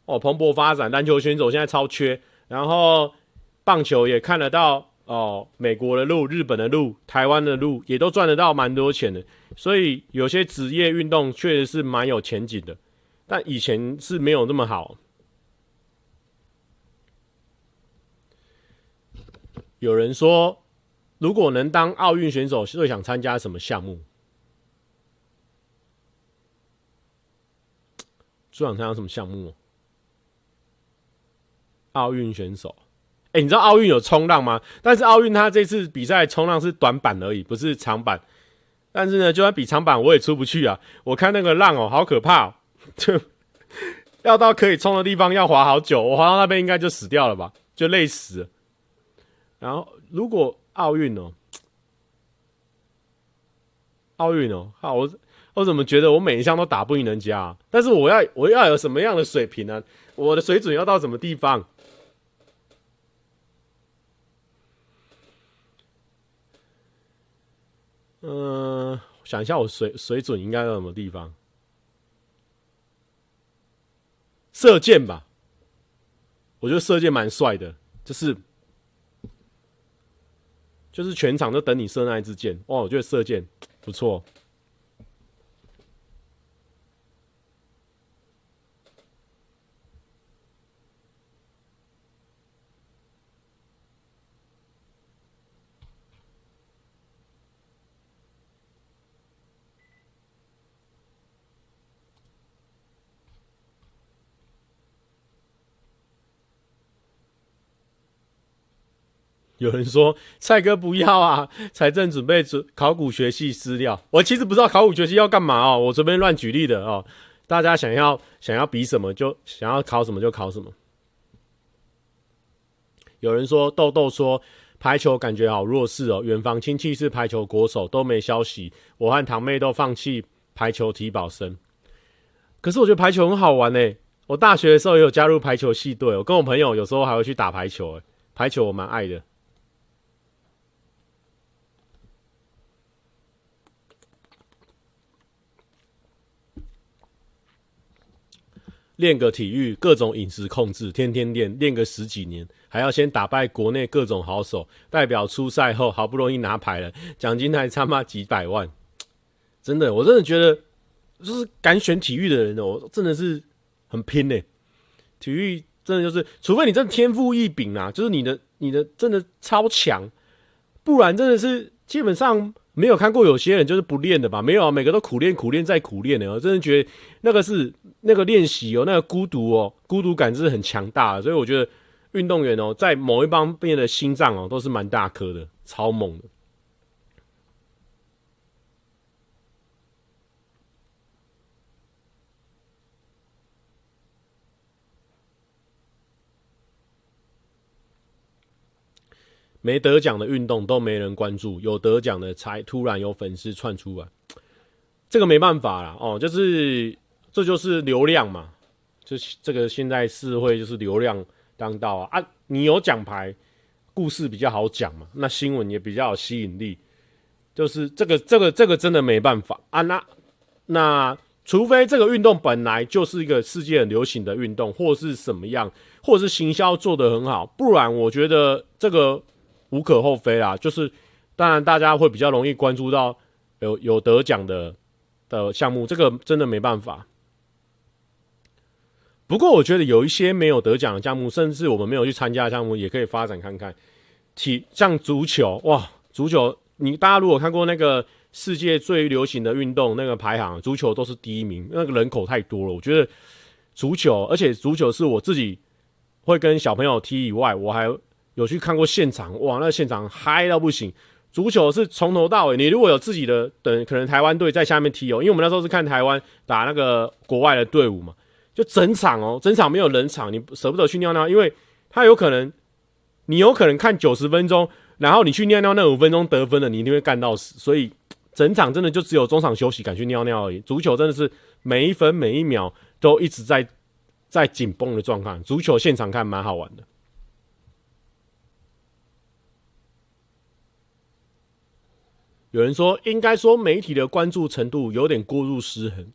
哦，蓬勃发展。篮球选手现在超缺，然后棒球也看得到。”哦，美国的路、日本的路、台湾的路也都赚得到蛮多钱的，所以有些职业运动确实是蛮有前景的，但以前是没有那么好。有人说，如果能当奥运选手，最想参加什么项目？最想参加什么项目？奥运选手。欸、你知道奥运有冲浪吗？但是奥运他这次比赛冲浪是短板而已，不是长板。但是呢，就算比长板，我也出不去啊！我看那个浪哦、好可怕、喔，就 要到可以冲的地方要滑好久，我滑到那边应该就死掉了吧，就累死。然后如果奥运哦，奥运哦，好，我我怎么觉得我每一项都打不赢人家、但是我要我要有什么样的水平呢、我的水准要到什么地方？嗯，想一下，我水水准应该在什么地方？射箭吧，我觉得射箭蛮帅的，就是就是全场都等你射那一支箭。哇，我觉得射箭不错。有人说蔡哥不要啊，财政准备准考古学系资料。我其实不知道考古学系要干嘛哦，我随便乱举例的哦。大家想要想要比什么就想要考什么就考什么。有人说豆豆说排球感觉好弱势哦，远房亲戚是排球国手都没消息，我和堂妹都放弃排球体保生。可是我觉得排球很好玩呢，我大学的时候也有加入排球系队，我跟我朋友有时候还会去打排球诶，排球我蛮爱的。练个体育，各种饮食控制，天天练，练个十几年，还要先打败国内各种好手，代表出赛后好不容易拿牌了，奖金还差妈几百万，真的，我真的觉得，就是敢选体育的人哦，真的是很拼呢。体育真的就是，除非你真的天赋异禀啊，就是你的你的真的超强，不然真的是基本上。没有看过有些人就是不练的吧？没有啊，每个都苦练、苦练再苦练的。我真的觉得那个是那个练习哦，那个孤独哦，孤独感是很强大的。所以我觉得运动员哦，在某一方面的心脏哦，都是蛮大颗的，超猛的。没得奖的运动都没人关注，有得奖的才突然有粉丝窜出来，这个没办法啦哦，就是这就是流量嘛，就这个现在社会就是流量当道啊啊！你有奖牌，故事比较好讲嘛，那新闻也比较有吸引力，就是这个这个这个真的没办法啊！那那除非这个运动本来就是一个世界很流行的运动，或是什么样，或是行销做得很好，不然我觉得这个。无可厚非啦，就是当然大家会比较容易关注到有有得奖的的项目，这个真的没办法。不过我觉得有一些没有得奖的项目，甚至我们没有去参加的项目，也可以发展看看。体像足球哇，足球你大家如果看过那个世界最流行的运动那个排行，足球都是第一名，那个人口太多了。我觉得足球，而且足球是我自己会跟小朋友踢以外，我还。有去看过现场，哇，那现场嗨到不行。足球是从头到尾，你如果有自己的，等可能台湾队在下面踢哦，因为我们那时候是看台湾打那个国外的队伍嘛，就整场哦，整场没有人场，你舍不得去尿尿，因为他有可能，你有可能看九十分钟，然后你去尿尿那五分钟得分了，你一定会干到死，所以整场真的就只有中场休息敢去尿尿而已。足球真的是每一分每一秒都一直在在紧绷的状况，足球现场看蛮好玩的。有人说，应该说媒体的关注程度有点过度失衡。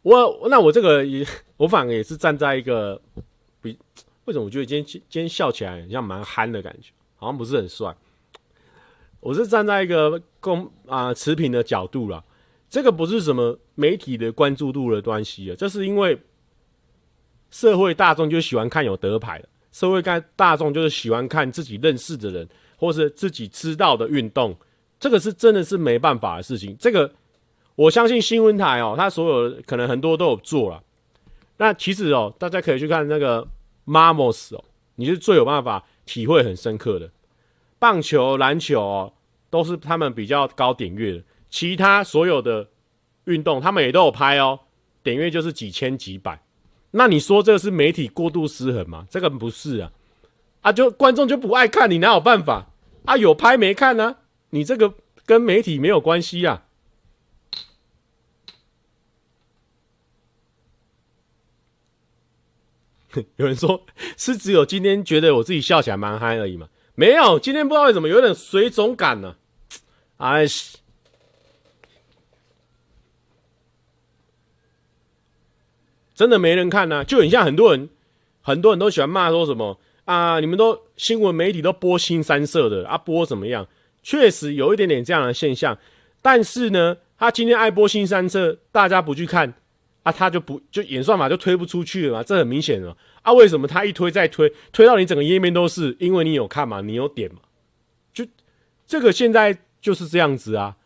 我那我这个也，我反而也是站在一个比，为什么我觉得今天今天笑起来很像蛮憨的感觉，好像不是很帅。我是站在一个公啊持平的角度啦，这个不是什么媒体的关注度的关系啊，这是因为社会大众就喜欢看有得牌的，社会大大众就是喜欢看自己认识的人或是自己知道的运动。这个是真的是没办法的事情。这个我相信新闻台哦，他所有可能很多都有做了。那其实哦，大家可以去看那个 Mamos 哦，你是最有办法体会很深刻的。棒球、篮球哦，都是他们比较高点阅的。其他所有的运动，他们也都有拍哦，点阅就是几千几百。那你说这个是媒体过度失衡吗？这个不是啊，啊就观众就不爱看，你哪有办法啊？有拍没看呢？你这个跟媒体没有关系呀 有人说是只有今天觉得我自己笑起来蛮嗨而已嘛。没有今天不知道为什么有点水肿感呢哎真的没人看呢就很像很多人很多人都喜欢骂说什么啊你们都新闻媒体都播新三色的啊播怎么样？确实有一点点这样的现象，但是呢，他今天爱播新三册，大家不去看啊，他就不就演算法就推不出去了嘛，这很明显了啊。为什么他一推再推，推到你整个页面都是？因为你有看嘛，你有点嘛，就这个现在就是这样子啊，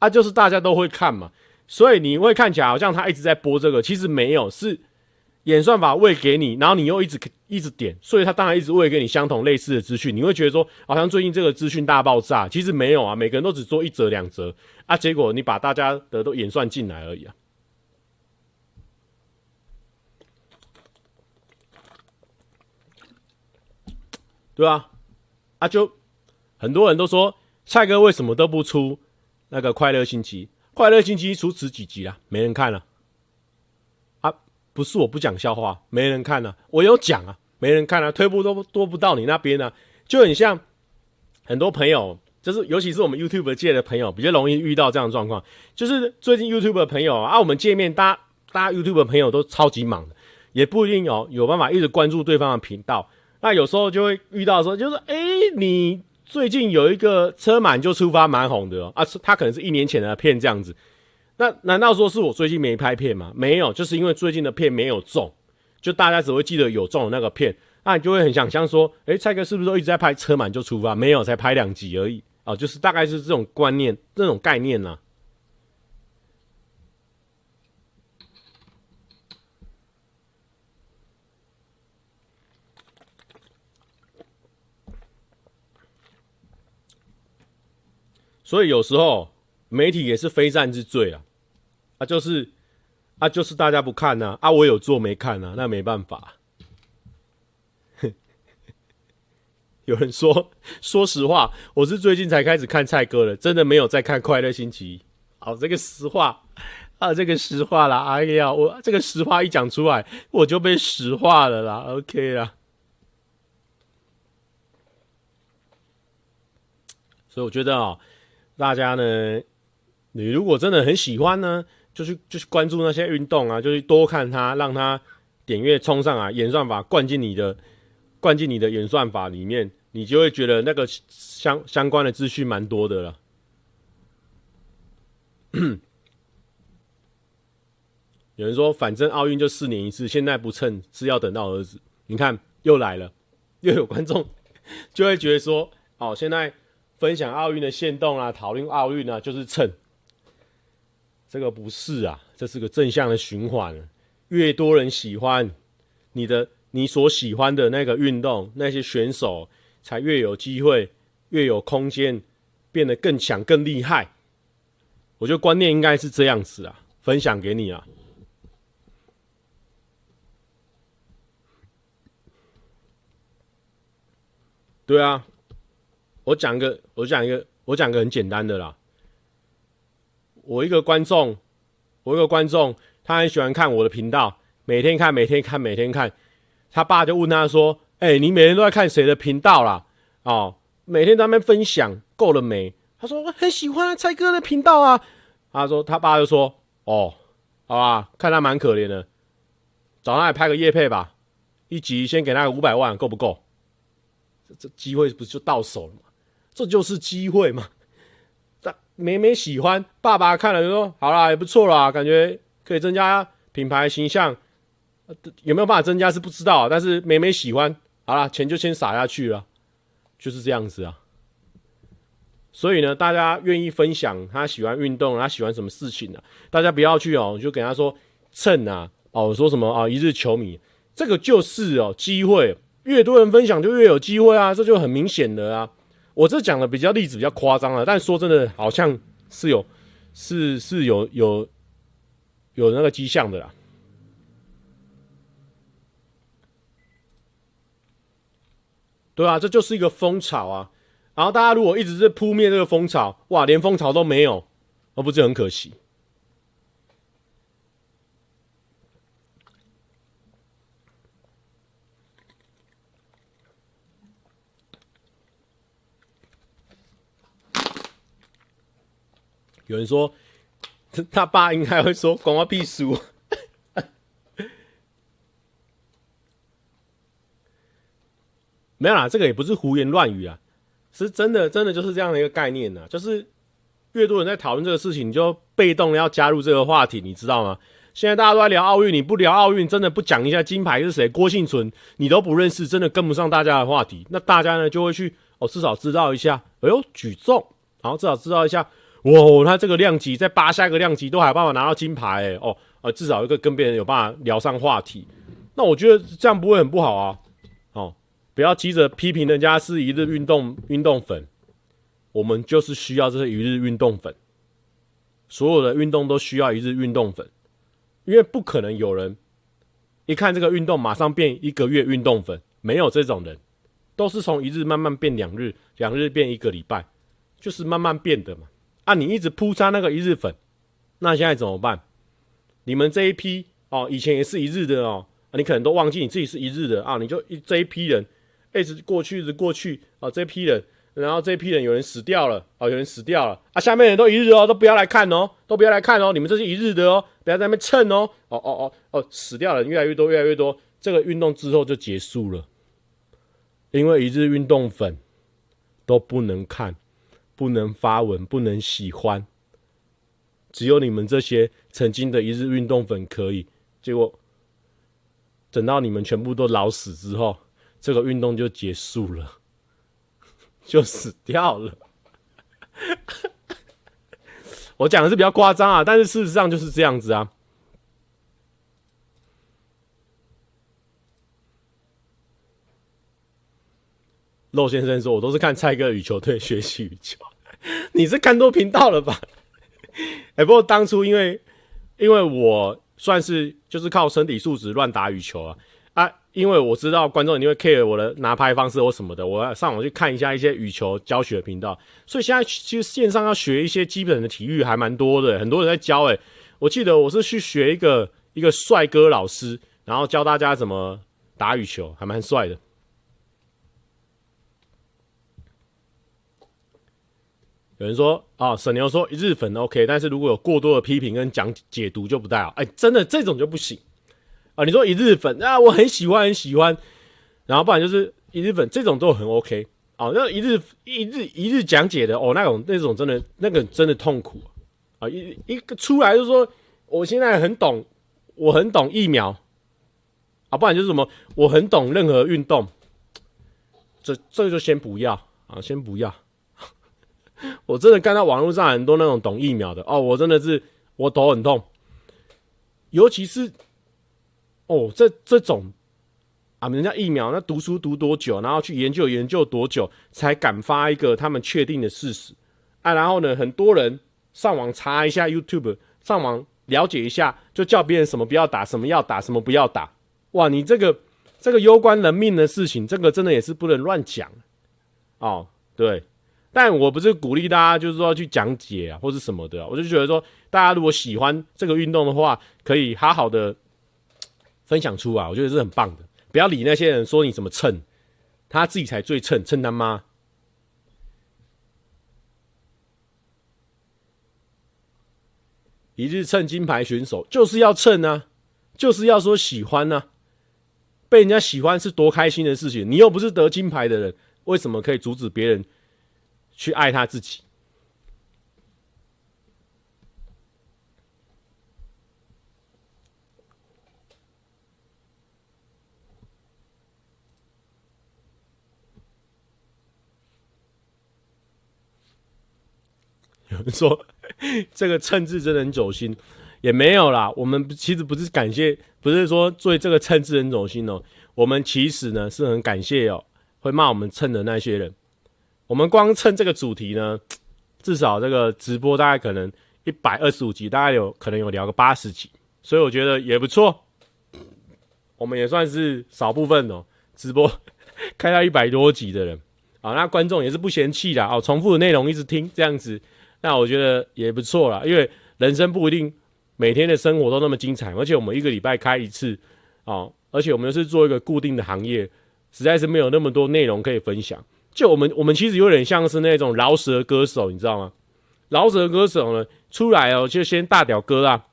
啊，就是大家都会看嘛。所以你会看起来好像他一直在播这个，其实没有，是演算法喂给你，然后你又一直一直点，所以他当然一直喂给你相同类似的资讯。你会觉得说，好像最近这个资讯大爆炸，其实没有啊，每个人都只做一折两折啊，结果你把大家的都演算进来而已啊。对啊，啊就很多人都说蔡哥为什么都不出那个快乐星期？快乐星期一出此几集啊？没人看了，不是我不讲笑话，没人看了，啊。我有讲啊，没人看，啊，推播都多不到你那边啊，就很像很多朋友，就是尤其是我们 YouTube 界的朋友，比较容易遇到这样的状况。就是最近 YouTube 的朋友啊，我们见面，大家大家 YouTube 的朋友都超级忙的，也不一定有有办法一直关注对方的频道。那有时候就会遇到说，就是哎，你。最近有一个车满就出发蛮红的哦，啊，他可能是一年前的片这样子，那难道说是我最近没拍片吗？没有，就是因为最近的片没有中，就大家只会记得有中的那个片，那你就会很想像说，诶，蔡哥是不是都一直在拍车满就出发？没有，才拍两集而已哦，就是大概是这种观念、这种概念呐。所以有时候媒体也是非战之罪啊，啊就是啊就是大家不看呐，啊，我有做没看啊，那没办法。有人说，说实话，我是最近才开始看蔡哥的，真的没有在看快乐星期一。好，这个实话啊，这个实话啦，哎呀，我这个实话一讲出来，我就被实话了啦，OK 啦。所以我觉得啊。大家呢，你如果真的很喜欢呢，就去就去关注那些运动啊，就去多看它，让它点阅冲上啊，演算法灌进你的灌进你的演算法里面，你就会觉得那个相相关的资讯蛮多的了。有人说，反正奥运就四年一次，现在不趁是要等到儿子。你看又来了，又有观众 就会觉得说，哦，现在。分享奥运的现动啊，讨论奥运啊，就是蹭。这个不是啊，这是个正向的循环。越多人喜欢你的，你所喜欢的那个运动，那些选手才越有机会，越有空间变得更强、更厉害。我觉得观念应该是这样子啊，分享给你啊。对啊。我讲个，我讲一个，我讲个很简单的啦。我一个观众，我一个观众，他很喜欢看我的频道，每天看，每天看，每天看。他爸就问他说：“哎、你每天都在看谁的频道啦？哦，每天在那边分享够了没？”他说：“我很喜欢蔡哥的频道啊。”他说：“他爸就说：‘哦，好吧，看他蛮可怜的，找他来拍个夜配吧，一集先给他五百万，够不够？这机会不是就到手了吗？”这就是机会嘛！但妹妹喜欢，爸爸看了就说：“好啦，也不错啦，感觉可以增加品牌形象。有没有办法增加是不知道，但是妹妹喜欢，好啦，钱就先撒下去了，就是这样子啊。所以呢，大家愿意分享他喜欢运动，他喜欢什么事情呢、啊？大家不要去哦，就给他说蹭啊哦，说什么啊一日球迷，这个就是哦机会，越多人分享就越有机会啊，这就很明显的啊。我这讲的比较例子比较夸张了，但说真的，好像是有，是是有有有那个迹象的啦。对啊，这就是一个蜂巢啊。然后大家如果一直是扑灭这个蜂巢，哇，连蜂巢都没有，那不是很可惜？有人说他爸应该会说广告必输没有啦这个也不是胡言乱语啊是真的真的就是这样的一个概念呢就是越多人在讨论这个事情你就被动的要加入这个话题你知道吗？现在大家都在聊奥运你不聊奥运真的不讲一下金牌是谁郭庆存你都不认识真的跟不上大家的话题。那大家呢就会去哦至少知道一下哎呦举重然后至少知道一下哇，他这个量级在八下个量级都还有办法拿到金牌，哎，哦，呃，至少一个跟别人有办法聊上话题。那我觉得这样不会很不好啊，哦，不要急着批评人家是一日运动运动粉，我们就是需要这些一日运动粉，所有的运动都需要一日运动粉。因为不可能有人一看这个运动马上变一个月运动粉，没有这种人，都是从一日慢慢变两日，两日变一个礼拜，就是慢慢变的嘛。啊，你一直铺张那个一日粉，那现在怎么办？你们这一批哦，以前也是一日的哦，你可能都忘记你自己是一日的啊，你就一这一批人一直过去，一直过去啊，这一批人。然后这一批人有人死掉了啊，有人死掉了啊！下面人都一日哦，都不要来看哦，都不要来看哦，你们这是一日的哦，不要在那边蹭哦，哦哦哦哦，死掉的人越来越多，越来越多，这个运动之后就结束了，因为一日运动粉都不能看，不能发文，不能喜欢，只有你们这些曾经的一日运动粉可以。结果等到你们全部都老死之后，这个运动就结束了。就死掉了。我讲的是比较夸张啊，但是事实上就是这样子啊。肉先生说：“我都是看蔡哥羽球队学习羽球，你是看多频道了吧？”哎，不过当初因为因为我算是就是靠身体素质乱打羽球啊。啊，因为我知道观众一定会 care 我的拿拍方式或什么的，我要上网去看一下一些羽球教学频道。所以现在其实线上要学一些基本的体育还蛮多的，很多人在教。诶，我记得我是去学一个一个帅哥老师，然后教大家怎么打羽球，还蛮帅的。有人说啊，沈牛说一日粉 OK，但是如果有过多的批评跟讲解读就不太好。哎，真的这种就不行。啊，你说一日粉啊，我很喜欢很喜欢，然后不然就是一日粉这种都很 OK 啊。那一日一日一日讲解的哦，那种那种真的那个真的痛苦啊！一一个出来就说我现在很懂，我很懂疫苗啊，不然就是什么我很懂任何运动，这这就先不要啊，先不要。我真的看到网络上很多那种懂疫苗的哦，我真的是我头很痛，尤其是。哦，这这种啊，人家疫苗那读书读多久，然后去研究研究多久，才敢发一个他们确定的事实啊？然后呢，很多人上网查一下 YouTube，上网了解一下，就叫别人什么不要打，什么要打，什么不要打。哇，你这个这个攸关人命的事情，这个真的也是不能乱讲哦。对，但我不是鼓励大家就是说去讲解啊，或是什么的，我就觉得说，大家如果喜欢这个运动的话，可以好好的。分享出啊，我觉得是很棒的。不要理那些人说你怎么蹭，他自己才最蹭，蹭他妈！一日蹭金牌选手就是要蹭啊，就是要说喜欢啊，被人家喜欢是多开心的事情。你又不是得金牌的人，为什么可以阻止别人去爱他自己？有人说 这个称字真的很走心，也没有啦。我们其实不是感谢，不是说做这个称字很走心哦。我们其实呢是很感谢哦，会骂我们称的那些人。我们光蹭这个主题呢，至少这个直播大概可能一百二十五集，大概有可能有聊个八十集，所以我觉得也不错。我们也算是少部分哦，直播 开到一百多集的人啊，那观众也是不嫌弃的哦，重复的内容一直听这样子。那我觉得也不错啦，因为人生不一定每天的生活都那么精彩，而且我们一个礼拜开一次，哦，而且我们又是做一个固定的行业，实在是没有那么多内容可以分享。就我们，我们其实有点像是那种饶舌歌手，你知道吗？饶舌歌手呢，出来哦，就先大屌哥啊，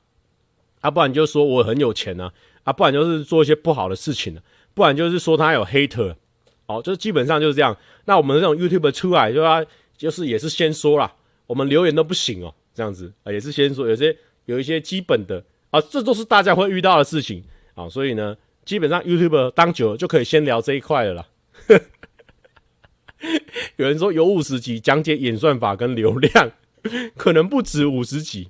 啊，不然就说我很有钱啊，啊，不然就是做一些不好的事情啊，不然就是说他有 hater，哦，就基本上就是这样。那我们这种 YouTube 出来就他就是也是先说啦，我们留言都不行哦，这样子啊，也是先说有些有一些基本的啊，这都是大家会遇到的事情啊，所以呢，基本上 YouTube 当久了就可以先聊这一块了啦。有人说有五十集讲解演算法跟流量，可能不止五十集。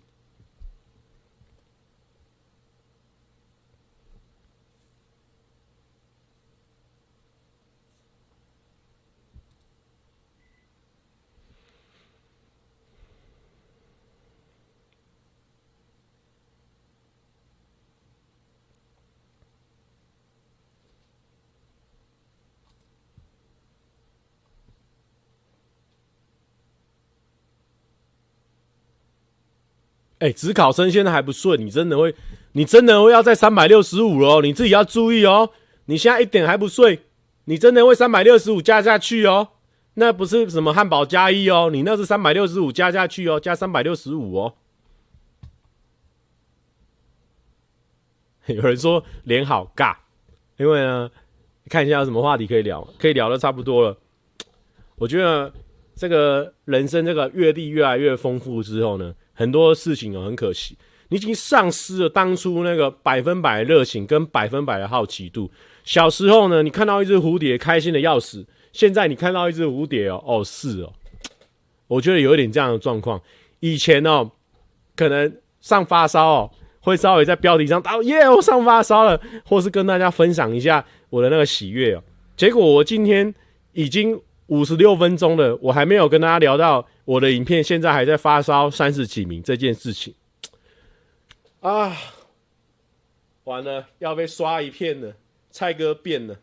哎，只考生现在还不顺，你真的会，你真的会要在三百六十五哦，你自己要注意哦。你现在一点还不睡，你真的会三百六十五加下去哦。那不是什么汉堡加一哦，你那是三百六十五加下去哦，加三百六十五哦。有人说脸好尬，因为呢，看一下有什么话题可以聊，可以聊的差不多了。我觉得这个人生这个阅历越来越丰富之后呢。很多事情哦，很可惜，你已经丧失了当初那个百分百的热情跟百分百的好奇度。小时候呢，你看到一只蝴蝶，开心的要死；现在你看到一只蝴蝶哦，哦是哦，我觉得有一点这样的状况。以前哦，可能上发烧哦，会稍微在标题上打耶，我上发烧了，或是跟大家分享一下我的那个喜悦哦。结果我今天已经五十六分钟了，我还没有跟大家聊到。我的影片现在还在发烧三十几名这件事情。啊，完了要被刷一片了，蔡哥变了，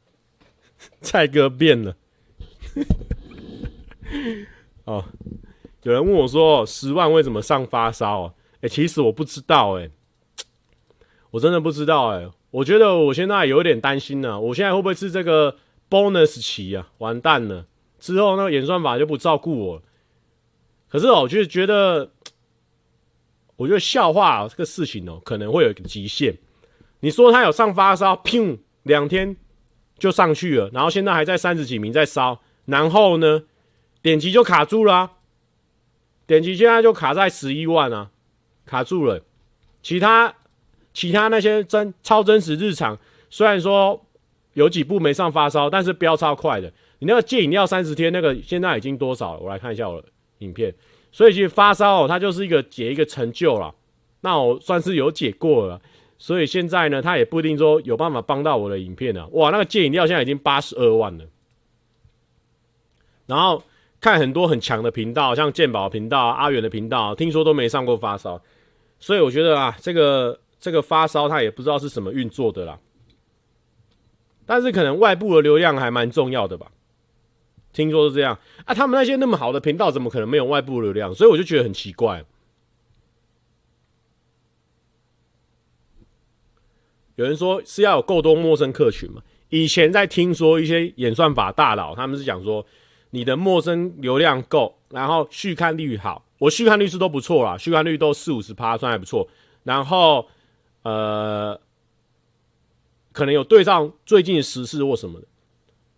蔡哥变了，哦，有人问我说十万为什么上发烧啊？哎，其实我不知道哎，我真的不知道哎，我觉得我现在有点担心呢，我现在会不会是这个 bonus 期啊？完蛋了，之后那个演算法就不照顾我。可是哦，我就觉得，我觉得笑话这个事情哦，可能会有一个极限。你说他有上发烧，砰，两天就上去了，然后现在还在三十几名在烧，然后呢，点击就卡住了，点击现在就卡在十一万啊，卡住了。其他其他那些真超真实日常，虽然说有几部没上发烧，但是飙超快的。你那个戒饮料三十天那个现在已经多少了？我来看一下我的。影片，所以其实发烧哦，它就是一个解一个成就了。那我算是有解过了，所以现在呢，它也不一定说有办法帮到我的影片了。哇，那个戒饮料现在已经八十二万了。然后看很多很强的频道，像健宝频道、阿远的频道，听说都没上过发烧。所以我觉得啊，这个这个发烧它也不知道是什么运作的啦。但是可能外部的流量还蛮重要的吧。听说是这样啊，他们那些那么好的频道，怎么可能没有外部流量？所以我就觉得很奇怪。有人说是要有够多陌生客群嘛？以前在听说一些演算法大佬，他们是讲说你的陌生流量够，然后续看率好，我续看率是都不错啦，续看率都四五十趴，算还不错。然后呃，可能有对上最近时事或什么的。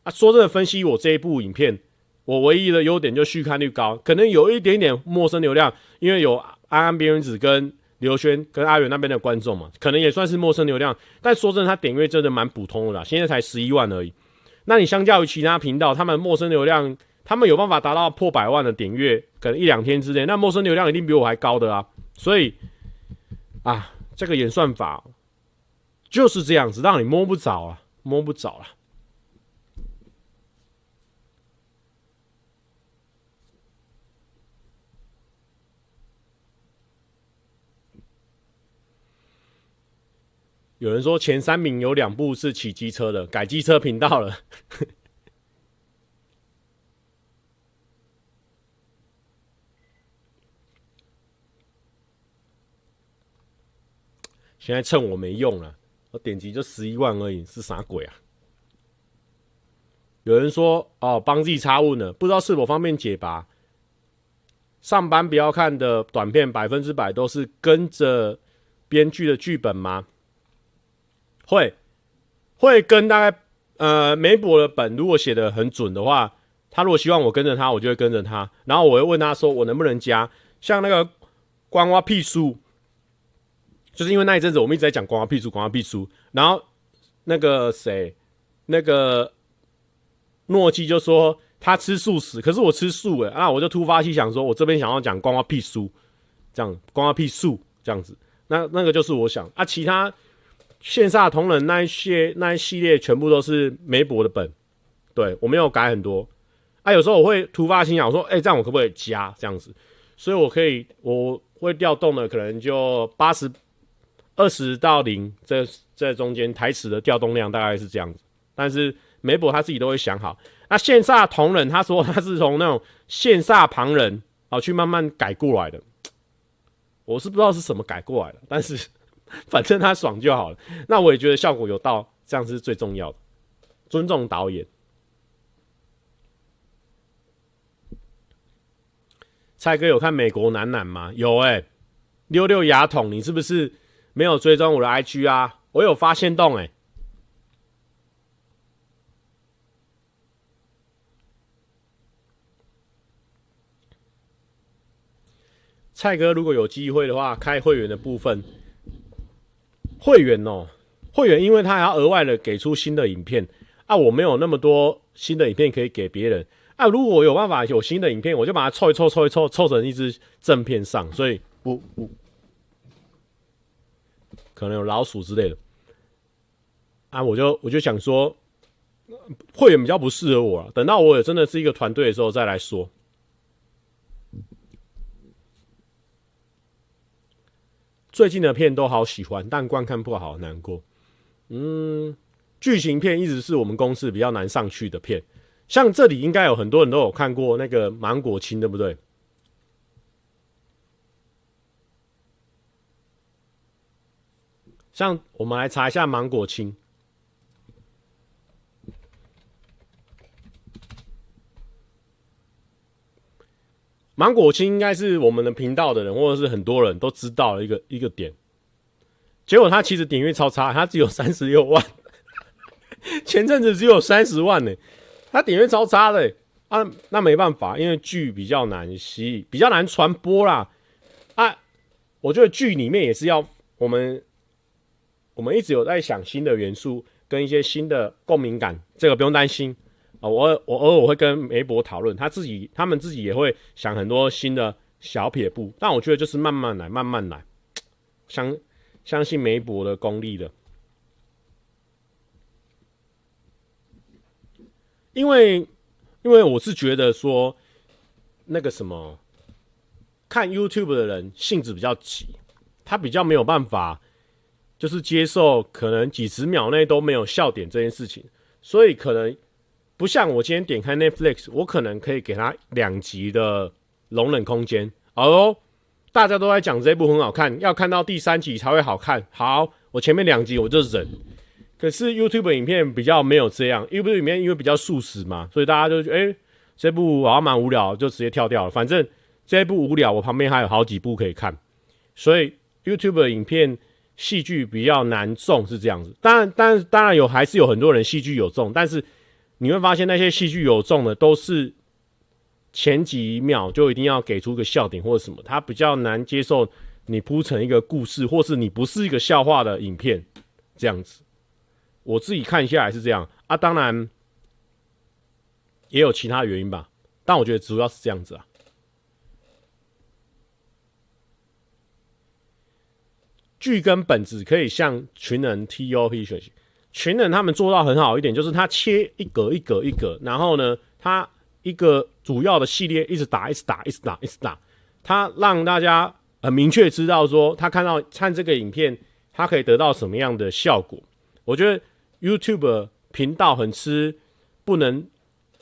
啊，说真的，分析我这一部影片，我唯一的优点就续看率高，可能有一点点陌生流量，因为有安安边缘子跟刘轩跟阿远那边的观众嘛，可能也算是陌生流量。但说真的，他点阅真的蛮普通的啦，现在才十一万而已。那你相较于其他频道，他们陌生流量，他们有办法达到破百万的点阅，可能一两天之内，那陌生流量一定比我还高的啊。所以啊，这个演算法就是这样子，让你摸不着啊，摸不着啊。有人说前三名有两部是骑机车的，改机车频道了。现在趁我没用了，我点击就十一万而已，是啥鬼啊？有人说哦，帮自己插问了，不知道是否方便解答。上班不要看的短片，百分之百都是跟着编剧的剧本吗？会，会跟大概呃，梅博的本如果写的很准的话，他如果希望我跟着他，我就会跟着他。然后我会问他说，我能不能加？像那个关挖屁书，就是因为那一阵子我们一直在讲光华屁书，光华屁书。然后那个谁，那个诺基就说他吃素食，可是我吃素诶，啊，我就突发奇想说，我这边想要讲光华屁书，这样光华屁素这样子。那那个就是我想啊，其他线下同仁那一些那一系列全部都是梅博的本，对我没有改很多啊。有时候我会突发奇想我说，哎、这样我可不可以加这样子？所以我可以我会调动的可能就八十二十到零这这中间台词的调动量大概是这样子。但是梅博他自己都会想好。那线煞同人他说他是从那种线煞旁人啊去慢慢改过来的。我是不知道是什么改过来的，但是 反正他爽就好了。那我也觉得效果有到，这样是最重要的。尊重导演。蔡哥有看美国男男吗？有哎、欸，溜溜牙筒，你是不是没有追踪我的 IG 啊？我有发现动哎、欸。蔡哥，如果有机会的话，开会员的部分，会员哦，会员，因为他还要额外的给出新的影片啊，我没有那么多新的影片可以给别人啊。如果我有办法有新的影片，我就把它凑一凑，凑一凑，凑成一支正片上。所以不不，可能有老鼠之类的啊，我就我就想说，会员比较不适合我了。等到我也真的是一个团队的时候再来说。最近的片都好喜欢，但观看不好，难过。嗯，剧情片一直是我们公司比较难上去的片。像这里应该有很多人都有看过那个芒果青，对不对？像我们来查一下芒果青。芒果青应该是我们的频道的人，或者是很多人都知道的一个一个点。结果他其实点阅超差，他只有三十六万，前阵子只有三十万呢，他点阅超差的啊。那没办法，因为剧比较难吸，比较难传播啦。啊，我觉得剧里面也是要我们，我们一直有在想新的元素跟一些新的共鸣感，这个不用担心。啊，我我偶尔会跟梅博讨论，他自己他们自己也会想很多新的小撇步，但我觉得就是慢慢来，慢慢来，相相信梅博的功力的，因为因为我是觉得说那个什么看 YouTube 的人性子比较急，他比较没有办法就是接受可能几十秒内都没有笑点这件事情，所以可能。不像我今天点开 Netflix，我可能可以给他两集的容忍空间。哦，大家都在讲这部很好看，要看到第三集才会好看。好，我前面两集我就忍。可是 YouTube 影片比较没有这样，YouTube 里面因为比较速食嘛，所以大家就觉得，哎，这部好像蛮无聊，就直接跳掉了。反正这一部无聊，我旁边还有好几部可以看。所以 YouTube 影片戏剧比较难中，是这样子。当然，当然，当然有，还是有很多人戏剧有中，但是。你会发现那些戏剧有中的都是前几秒就一定要给出个笑点或者什么，他比较难接受你铺成一个故事，或是你不是一个笑话的影片这样子。我自己看下来是这样啊，当然也有其他原因吧，但我觉得主要是这样子啊。剧跟本子可以向群人 TOP 学习。群人他们做到很好一点，就是他切一格一格一格，然后呢，他一个主要的系列一直打，一直打，一直打，一直打，他让大家很明确知道说，他看到看这个影片，他可以得到什么样的效果。我觉得 YouTube 频道很吃不能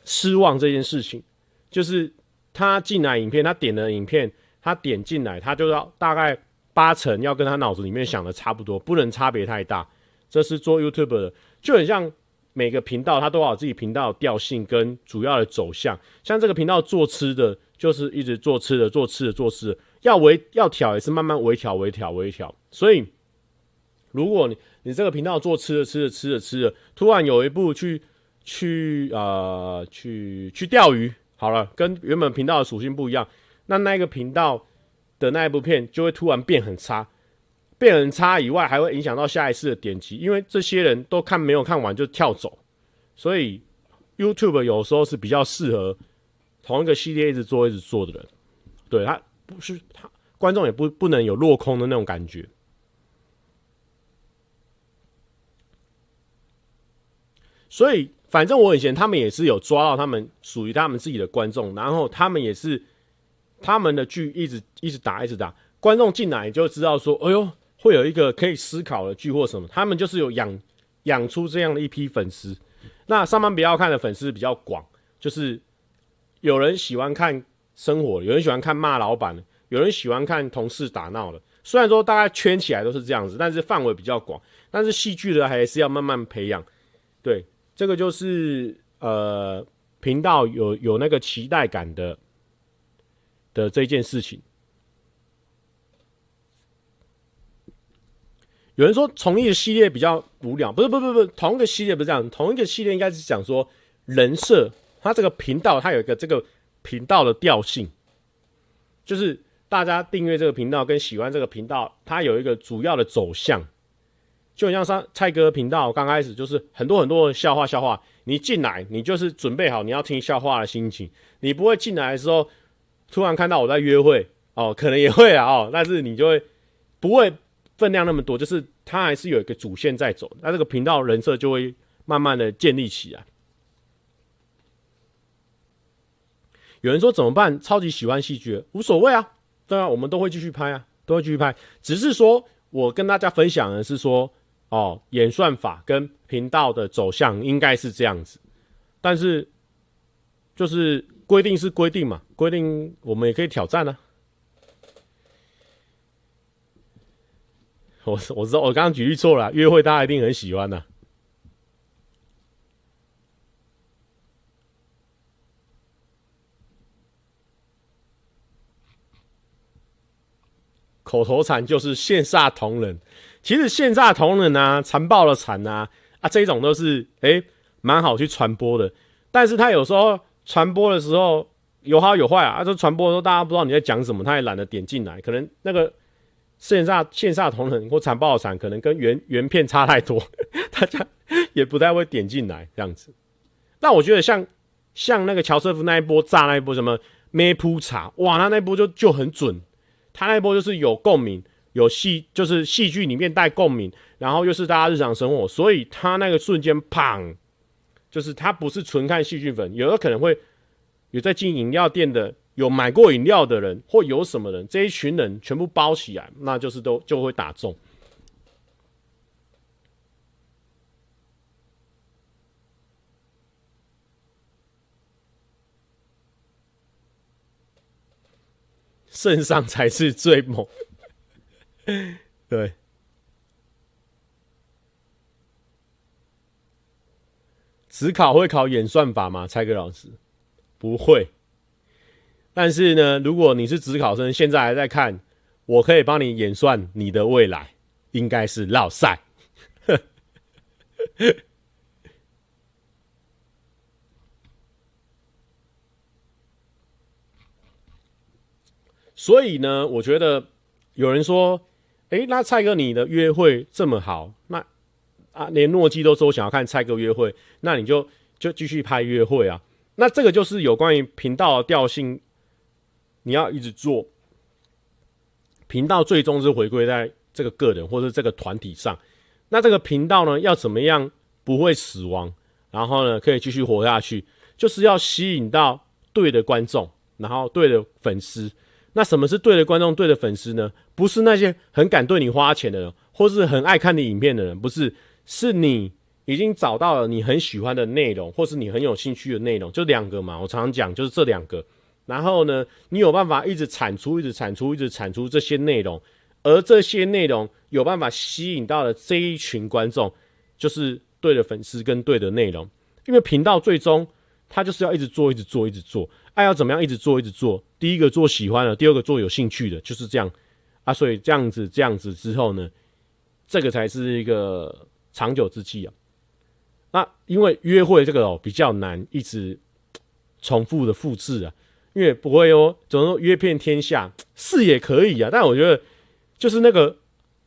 失望这件事情，就是他进来影片，他点了影片，他点进来，他就要大概八成要跟他脑子里面想的差不多，不能差别太大。这是做 YouTube 的，就很像每个频道，它都有自己频道调性跟主要的走向。像这个频道做吃的，就是一直做吃的，做吃的，做吃的，要微要调也是慢慢微调、微调、微调。所以，如果你你这个频道做吃的、吃的、吃的、吃的，突然有一部去去呃去去钓鱼，好了，跟原本频道的属性不一样，那那个频道的那一部片就会突然变很差，变很差以外，还会影响到下一次的点击，因为这些人都看没有看完就跳走，所以 YouTube 有时候是比较适合同一个系列一直做一直做的人，对，他不是他观众也不不能有落空的那种感觉。所以，反正我以前他们也是有抓到他们属于他们自己的观众，然后他们也是他们的剧一直一直打一直打，观众进来就知道说，哎呦，会有一个可以思考的剧或什么，他们就是有养养出这样的一批粉丝。那上班不要看的粉丝比较广，就是有人喜欢看生活，有人喜欢看骂老板，有人喜欢看同事打闹的。虽然说大家圈起来都是这样子，但是范围比较广，但是戏剧的还是要慢慢培养，对。这个就是呃，频道有有那个期待感的的这件事情。有人说同一个系列比较无聊，不是，不是不不，同一个系列不是这样，同一个系列应该是讲说人设，它这个频道它有一个这个频道的调性，就是大家订阅这个频道跟喜欢这个频道，它有一个主要的走向。就像上蔡哥频道刚开始就是很多很多的笑话笑话，你进来你就是准备好你要听笑话的心情，你不会进来的时候突然看到我在约会哦，可能也会啊哦，但是你就会不会分量那么多，就是它还是有一个主线在走，那这个频道人设就会慢慢的建立起来。有人说怎么办？超级喜欢戏剧，无所谓啊，对啊，我们都会继续拍啊，都会继续拍，只是说我跟大家分享的是说。哦，演算法跟频道的走向应该是这样子，但是就是规定是规定嘛，规定我们也可以挑战呢、啊。我我知道我刚刚举例错了，约会大家一定很喜欢的、口头禅就是羡煞同人。其实羡煞同人啊，残暴的残啊，啊这种都是诶蛮、好去传播的。但是他有时候传播的时候有好有坏啊。啊，这传播的时候大家不知道你在讲什么，他也懒得点进来。可能那个羡煞羡煞同人或残暴的残，可能跟原原片差太多，大家也不太会点进来这样子。那我觉得像像那个乔瑟夫那一波炸那一波什么咩铺茶，哇，他那波就就很准，他那波就是有共鸣。有戏就是戏剧里面带共鸣，然后又是大家日常生活，所以他那个瞬间砰，就是他不是纯看戏剧粉，有的可能会有在进饮料店的，有买过饮料的人，或有什么人，这一群人全部包起来，那就是都就会打中。肾上才是最猛。对，指考会考演算法吗？蔡哥老师不会。但是呢，如果你是职考生，现在还在看，我可以帮你演算你的未来，应该是绕赛。所以呢，我觉得有人说。诶、欸，那蔡哥你的约会这么好，那啊连诺基都说想要看蔡哥约会，那你就就继续拍约会啊。那这个就是有关于频道的调性，你要一直做。频道最终是回归在这个个人或者这个团体上。那这个频道呢，要怎么样不会死亡，然后呢可以继续活下去，就是要吸引到对的观众，然后对的粉丝。那什么是对的观众、对的粉丝呢？不是那些很敢对你花钱的人，或是很爱看你影片的人，不是，是你已经找到了你很喜欢的内容，或是你很有兴趣的内容，就两个嘛。我常常讲，就是这两个。然后呢，你有办法一直产出、一直产出、一直产出这些内容，而这些内容有办法吸引到了这一群观众，就是对的粉丝跟对的内容。因为频道最终它就是要一直做、一直做、一直做。爱要怎么样一直做一直做？第一个做喜欢的，第二个做有兴趣的，就是这样啊。所以这样子这样子之后呢，这个才是一个长久之计啊。那因为约会这个哦比较难一直重复的复制啊，因为不会哦，总说约遍天下是也可以啊，但我觉得就是那个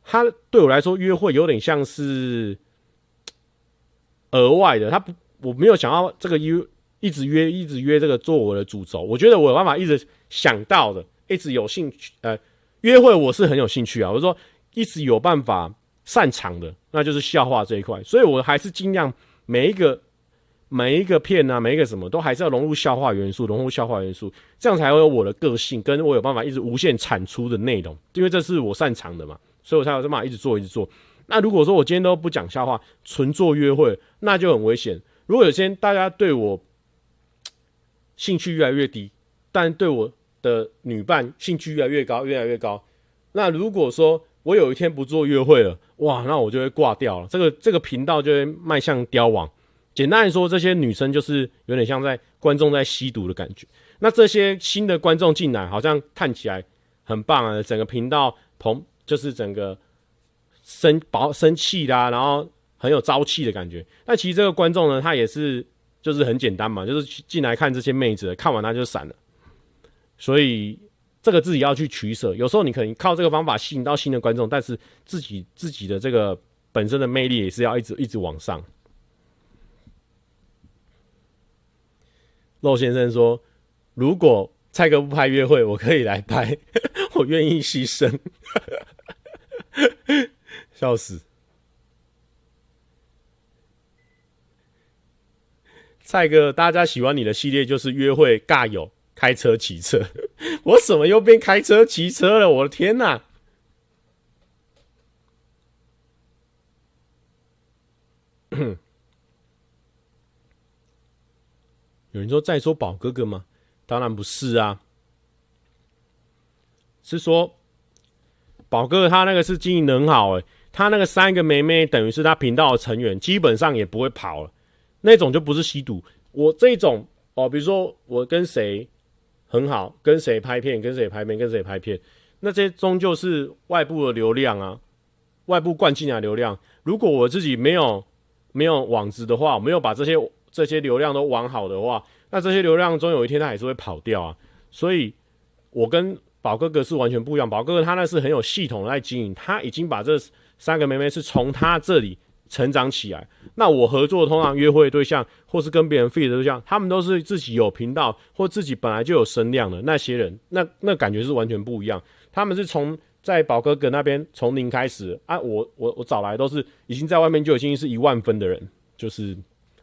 他对我来说约会有点像是额外的，他不我没有想要这个约一直约一直约这个做我的主轴，我觉得我有办法一直想到的，一直有兴趣呃约会我是很有兴趣啊，我说一直有办法擅长的那就是笑话这一块，所以我还是尽量。每一个每一个片啊，每一个什么都还是要融入笑话元素，融入笑话元素，这样才会有我的个性，跟我有办法一直无限产出的内容，因为这是我擅长的嘛，所以我才有办法一直做，一直做。那如果说我今天都不讲笑话，纯做约会，那就很危险。如果有些大家对我兴趣越来越低，但对我的女伴兴趣越来越高，越来越高，那如果说我有一天不做约会了，哇，那我就会挂掉了。这个这个频道就会迈向凋亡。简单来说，这些女生就是有点像在观众在吸毒的感觉。那这些新的观众进来，好像看起来很棒啊，整个频道蓬就是整个生饱生气啦，然后很有朝气的感觉。那其实这个观众呢，他也是就是很简单嘛，就是进来看这些妹子，看完他就闪了。所以。这个自己要去取舍，有时候你可能靠这个方法吸引到新的观众，但是自己自己的这个本身的魅力也是要一直一直往上。肉先生说：“如果蔡哥不拍约会，我可以来拍，我愿意牺牲。”笑死！蔡哥，大家喜欢你的系列就是约会尬友。开车骑车，我怎么又变开车骑车了？我的天哪！有人说在说宝哥哥吗？当然不是啊，是说宝哥哥他那个是经营得很好诶，他那个三个妹妹等于是他频道的成员，基本上也不会跑了，那种就不是吸毒。我这种哦，比如说我跟谁。很好，跟谁拍片，跟谁拍片，跟谁拍片，那这些终究是外部的流量啊，外部灌进来流量。如果我自己没有没有网子的话，没有把这些这些流量都网好的话，那这些流量终有一天它还是会跑掉啊。所以，我跟宝哥哥是完全不一样。宝哥哥他那是很有系统的在经营，他已经把这三个妹妹是从他这里。成长起来，那我合作通常约会对象，或是跟别人 feed 的对象，他们都是自己有频道或自己本来就有声量的那些人，那那感觉是完全不一样。他们是从在宝哥哥那边从零开始啊，我我我找来都是已经在外面就已经是一万分的人，就是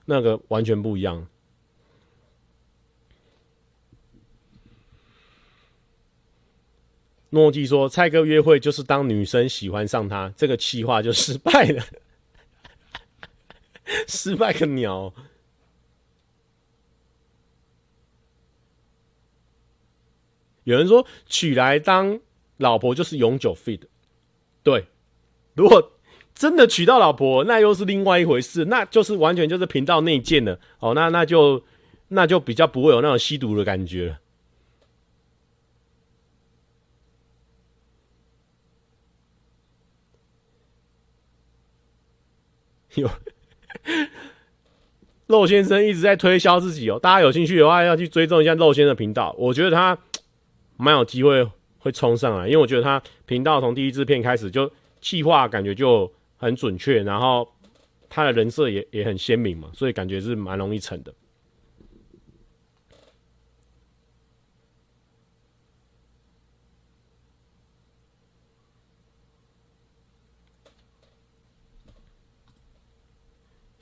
那个完全不一样。诺基说：“蔡哥约会就是当女生喜欢上他，这个企划就失败了。”失败个鸟！有人说娶来当老婆就是永久 feed，对。如果真的娶到老婆，那又是另外一回事，那就是完全就是频道内建的哦。那那就那就比较不会有那种吸毒的感觉了。有。肉先生一直在推销自己哦，大家有兴趣的话要去追踪一下肉先生的频道，我觉得他蛮有机会会冲上来，因为我觉得他频道从第一支片开始就计划感觉就很准确，然后他的人设也也很鲜明嘛，所以感觉是蛮容易成的。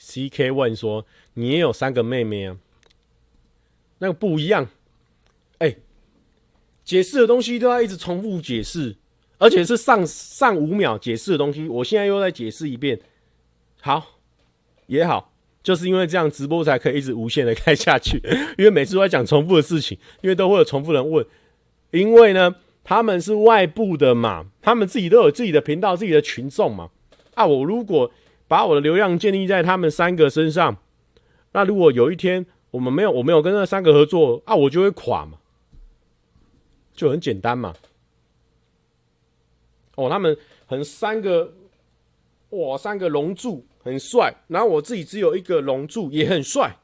C K 问说：“你也有三个妹妹啊？那个不一样。哎、解释的东西都要一直重复解释，而且是上上五秒解释的东西，我现在又再解释一遍。好，也好，就是因为这样直播才可以一直无限的 开下去，因为每次都在讲重复的事情，因为都会有重复人问。因为呢，他们是外部的嘛，他们自己都有自己的频道、自己的群众嘛。啊，我如果……把我的流量建立在他们三个身上，那如果有一天我们没有，我没有跟那三个合作啊，我就会垮嘛，就很简单嘛。哦，他们很三个，哇，三个龙柱，很帅。然后我自己只有一个龙柱，也很帅。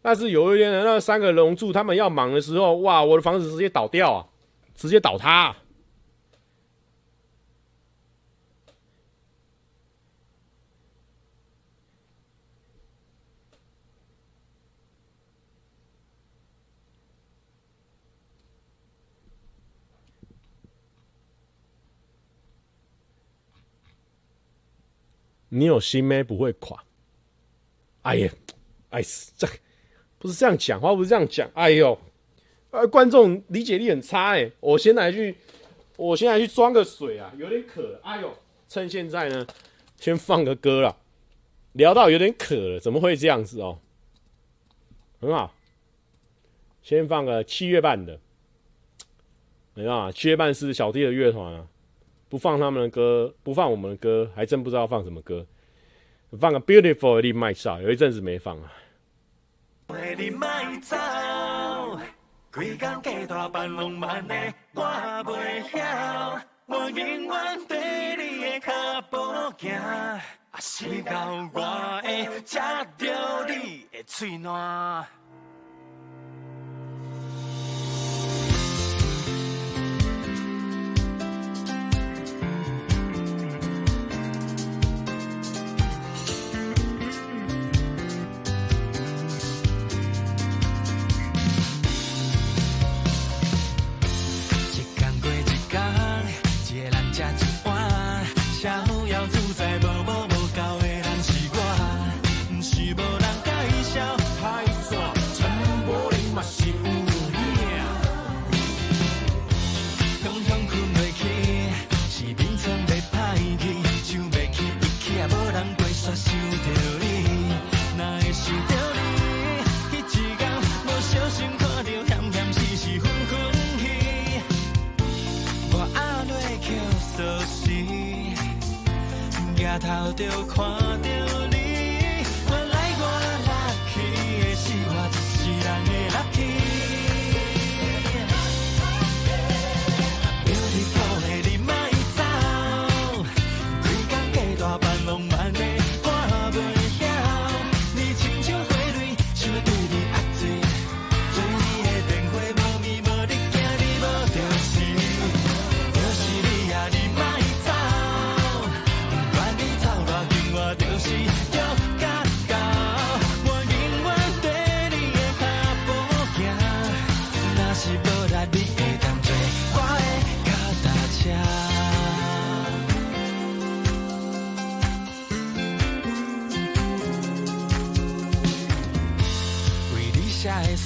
但是有一天呢，那三个龙柱他们要忙的时候，哇，我的房子直接倒掉啊，直接倒塌。你有心没不会垮。哎呀，哎，这不是这样讲话，不是这样讲。哎呦，呃，观众理解力很差哎。我先来去，我先来去装个水啊，有点渴了。哎呦，趁现在呢，先放个歌了。聊到有点渴了，怎么会这样子哦？很好，先放个七月半的。没啊，七月半是小弟的乐团啊。不放，他们的歌不放，我们的歌还真不知道放什么歌。放个 beautiful 的，你卖笑有一阵子没放啊。我永远对你的脚步行，我试到我会吃着你的喙。头就看到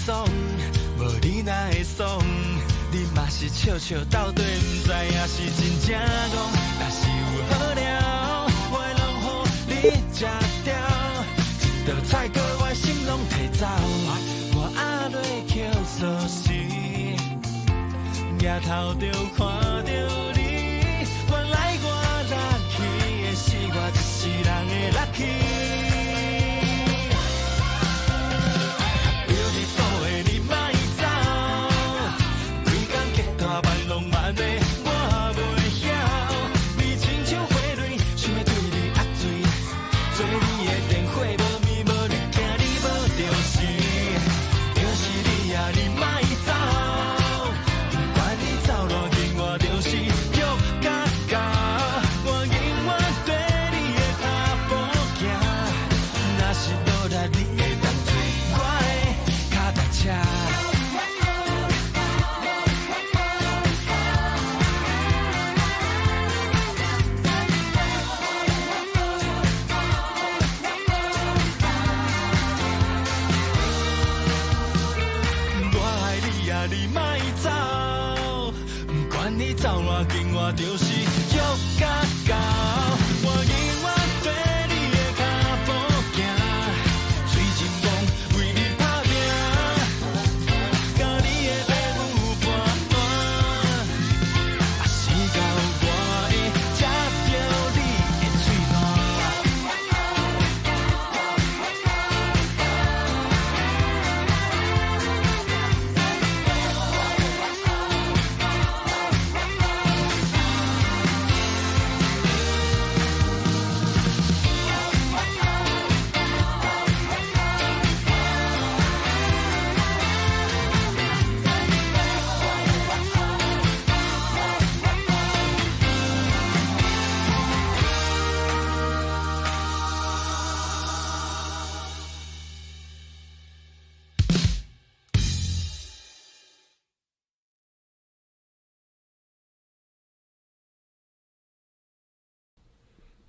爽，无你哪会爽？你嘛是笑笑斗对，不知影是真正戆。若是有好料，我会拢予你食掉。一道菜阁我心拢提走，我压落口锁匙，抬头就看到你。原来我 lucky 的是我一世人的 lucky。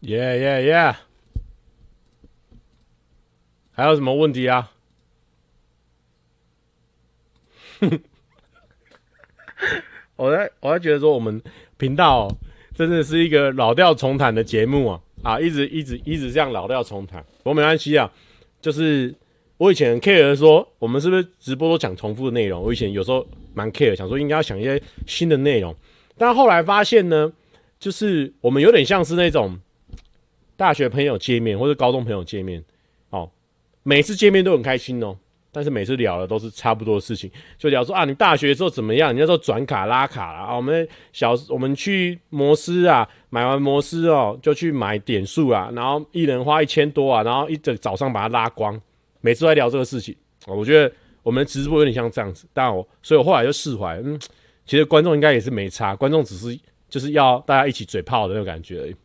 耶耶耶！还有什么问题啊？我在我在觉得说，我们频道真的是一个老调重弹的节目啊啊！一直一直一直这样老调重弹，不过没关系啊。就是我以前很 care 说，我们是不是直播都讲重复的内容？我以前有时候蛮 care，想说应该要想一些新的内容，但后来发现呢，就是我们有点像是那种大学朋友见面或者高中朋友见面哦，每次见面都很开心哦。但是每次聊的都是差不多的事情，就聊说啊，你大学的时候怎么样？你那时候转卡拉卡啦啊，我们小我们去摩斯啊，买完摩斯哦，就去买点数啊，然后一人花一千多啊，然后一整早上把它拉光，每次都在聊这个事情。我觉得我们的直播有点像这样子，但我所以我后来就释怀，嗯，其实观众应该也是没差，观众只是就是要大家一起嘴炮的那种感觉而已。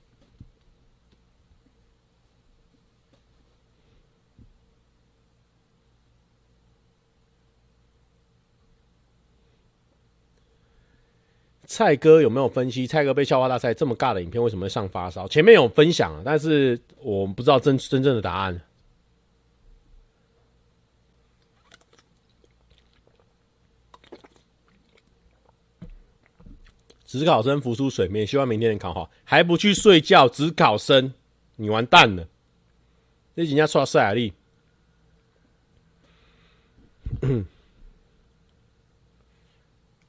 蔡哥有没有分析蔡哥被笑话大赛这么尬的影片为什么会上发烧？前面有分享，但是我不知道真真正的答案。指考生浮出水面，希望明天能考好，还不去睡觉？指考生，你完蛋了！这人家刷赛尔力。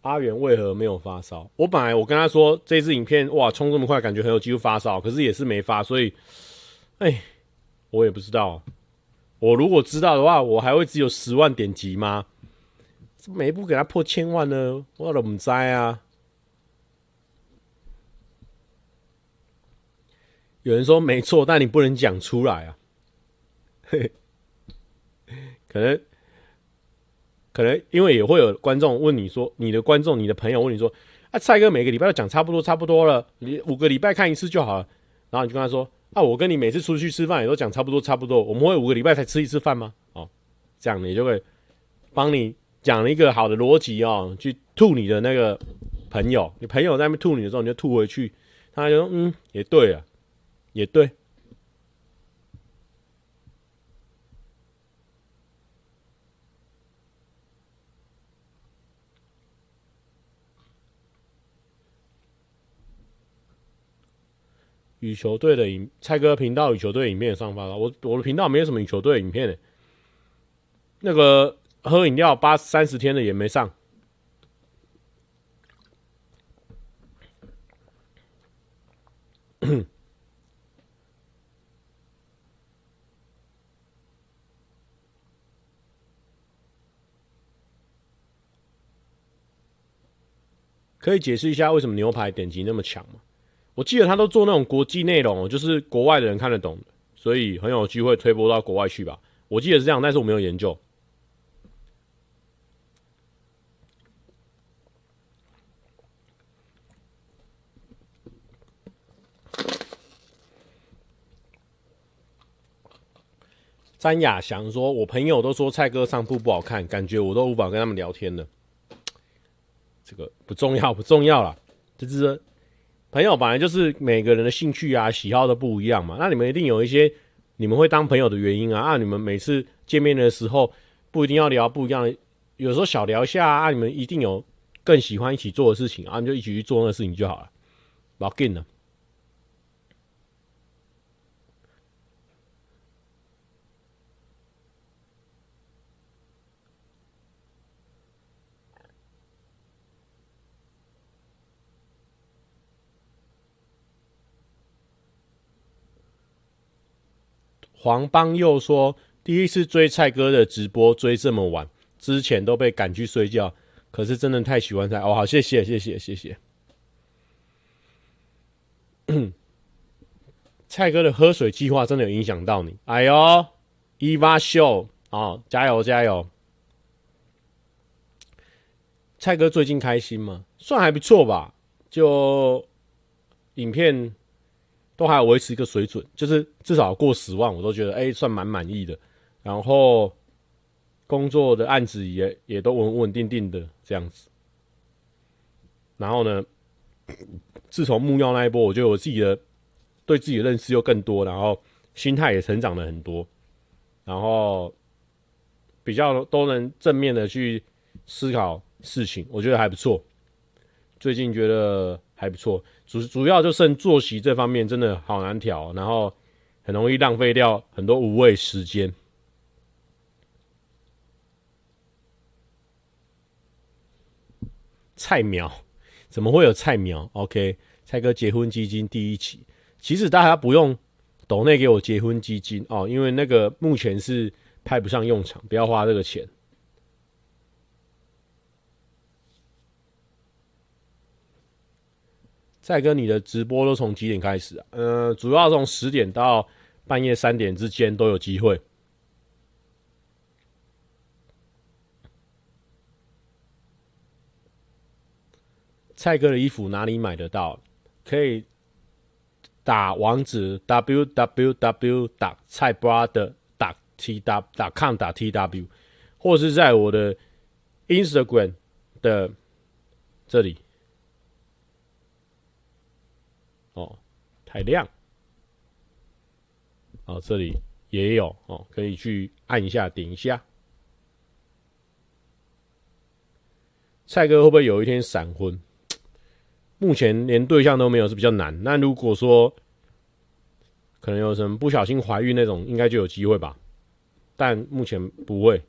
阿元为何没有发烧？我本来我跟他说这支影片哇冲这么快，感觉很有机会发烧，可是也是没发，所以，哎，我也不知道。我如果知道的话，我还会只有十万点击吗？怎么每一部给他破千万呢？我都不知啊。有人说没错，但你不能讲出来啊。嘿，可能。可能因为也会有观众问你说，你的观众、你的朋友问你说，啊，蔡哥每个礼拜都讲差不多差不多了，你五个礼拜看一次就好了。然后你就跟他说，啊，我跟你每次出去吃饭也都讲差不多差不多，我们会五个礼拜才吃一次饭吗？哦，这样你就会帮你讲了一个好的逻辑哦，去吐你的那个朋友，你朋友在那边吐你的时候，你就吐回去，他就说，嗯，也对啊，也对。羽球队的影，蔡哥频道羽球队影片上发了。我我的频道没有什么羽球队影片诶。那个喝饮料八三十天的也没上。可以解释一下为什么牛排点击那么强吗？我记得他都做那种国际内容，就是国外的人看得懂，所以很有机会推播到国外去吧。我记得是这样，但是我没有研究。詹雅翔说：“我朋友都说蔡哥上铺不好看，感觉我都无法跟他们聊天了。这个不重要，不重要啦，就是。”朋友本来就是每个人的兴趣啊、喜好都不一样嘛，那你们一定有一些你们会当朋友的原因啊。啊，你们每次见面的时候不一定要聊不一样的，有时候小聊一下啊，你们一定有更喜欢一起做的事情啊，你就一起去做那个事情就好了，不要紧了。黄邦佑说：“第一次追蔡哥的直播，追这么晚，之前都被赶去睡觉。可是真的太喜欢蔡哦，好，谢谢，谢谢，谢谢。蔡哥的喝水计划真的有影响到你？哎呦，伊娃秀哦，加油加油！蔡哥最近开心吗？算还不错吧，就影片。”都还要维持一个水准，就是至少过十万，我都觉得哎、算蛮满意的。然后工作的案子也也都稳稳定定的这样子。然后呢，自从木曜那一波，我觉得我自己的对自己的认识又更多，然后心态也成长了很多，然后比较都能正面的去思考事情，我觉得还不错。最近觉得还不错，主主要就剩作息这方面真的好难调，然后很容易浪费掉很多无谓时间。菜苗怎么会有菜苗？OK，蔡哥结婚基金第一期，其实大家不用抖内给我结婚基金哦，因为那个目前是派不上用场，不要花这个钱。蔡哥，你的直播都从几点开始啊？呃，主要从十点到半夜三点之间都有机会。蔡哥的衣服哪里买得到？可以打网址 www. 打蔡 brother. 打 tw. 打 com. 打 tw，或是在我的 Instagram 的这里。哦，太亮。哦，这里也有哦，可以去按一下，点一下。蔡哥会不会有一天闪婚？目前连对象都没有，是比较难。那如果说可能有什么不小心怀孕那种，应该就有机会吧。但目前不会。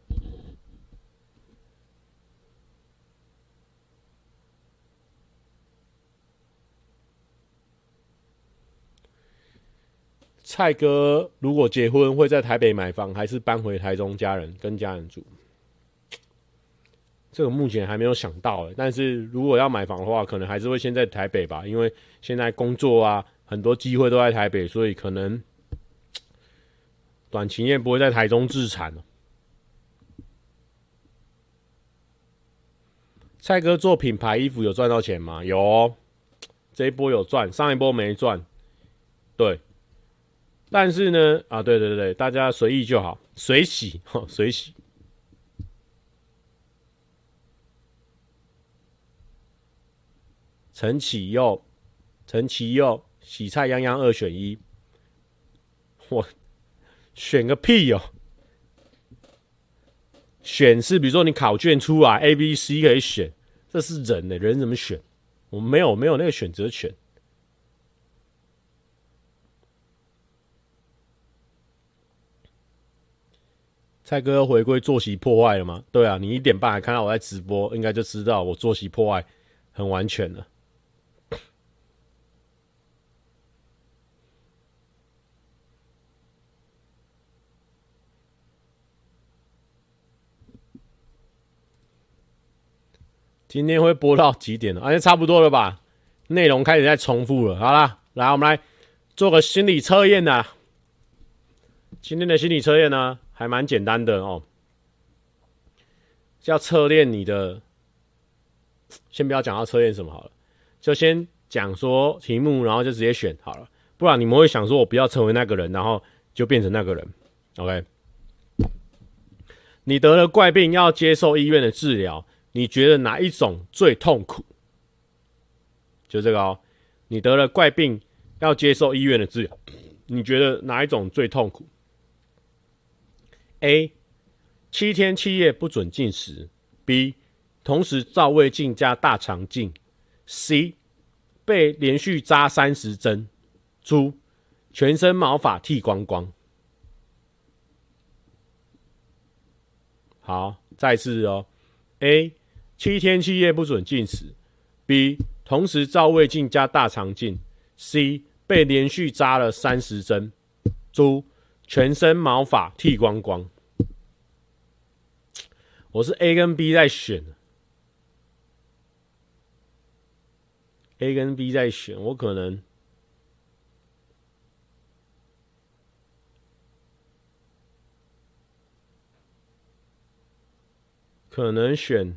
蔡哥如果结婚会在台北买房，还是搬回台中家人跟家人住？这个目前还没有想到，但是如果要买房的话，可能还是会先在台北吧，因为现在工作啊，很多机会都在台北，所以可能短期内不会在台中置产。蔡哥做品牌衣服有赚到钱吗？有哦，这一波有赚，上一波没赚。对，但是呢，啊，对对对，大家随意就好，随喜，随喜。陈启佑，陈启佑，洗菜泱泱二选一，我选个屁哟、选是比如说你考卷出来 A、B、C 可以选，这是人呢、人怎么选？我没有没有那个选择权。蔡哥回归作息破坏了吗？对啊，你一点半还看到我在直播，应该就知道我作息破坏很完全了。今天会播到几点了？啊，差不多了吧？内容开始在重复了。好了，来，我们来做个心理测验呐。今天的心理测验呢，还蛮简单的哦，叫测验你的。先不要讲到测验什么好了，就先讲说题目，然后就直接选好了。不然你们会想说，我不要成为那个人，然后就变成那个人。OK，你得了怪病，要接受医院的治疗。你觉得哪一种最痛苦？就这个哦，你得了怪病，要接受医院的治疗。你觉得哪一种最痛苦？A. 七天七夜不准进食。B. 同时照胃镜加大肠镜。C. 被连续扎三十针。猪，全身毛发剃光光。好，再次哦，A。七天七夜不准进食，B 同时照胃镜加大肠镜，C 被连续扎了三十针，猪全身毛发剃光光。我是 A 跟 B 在选，A 跟 B 在选，我可能可能选。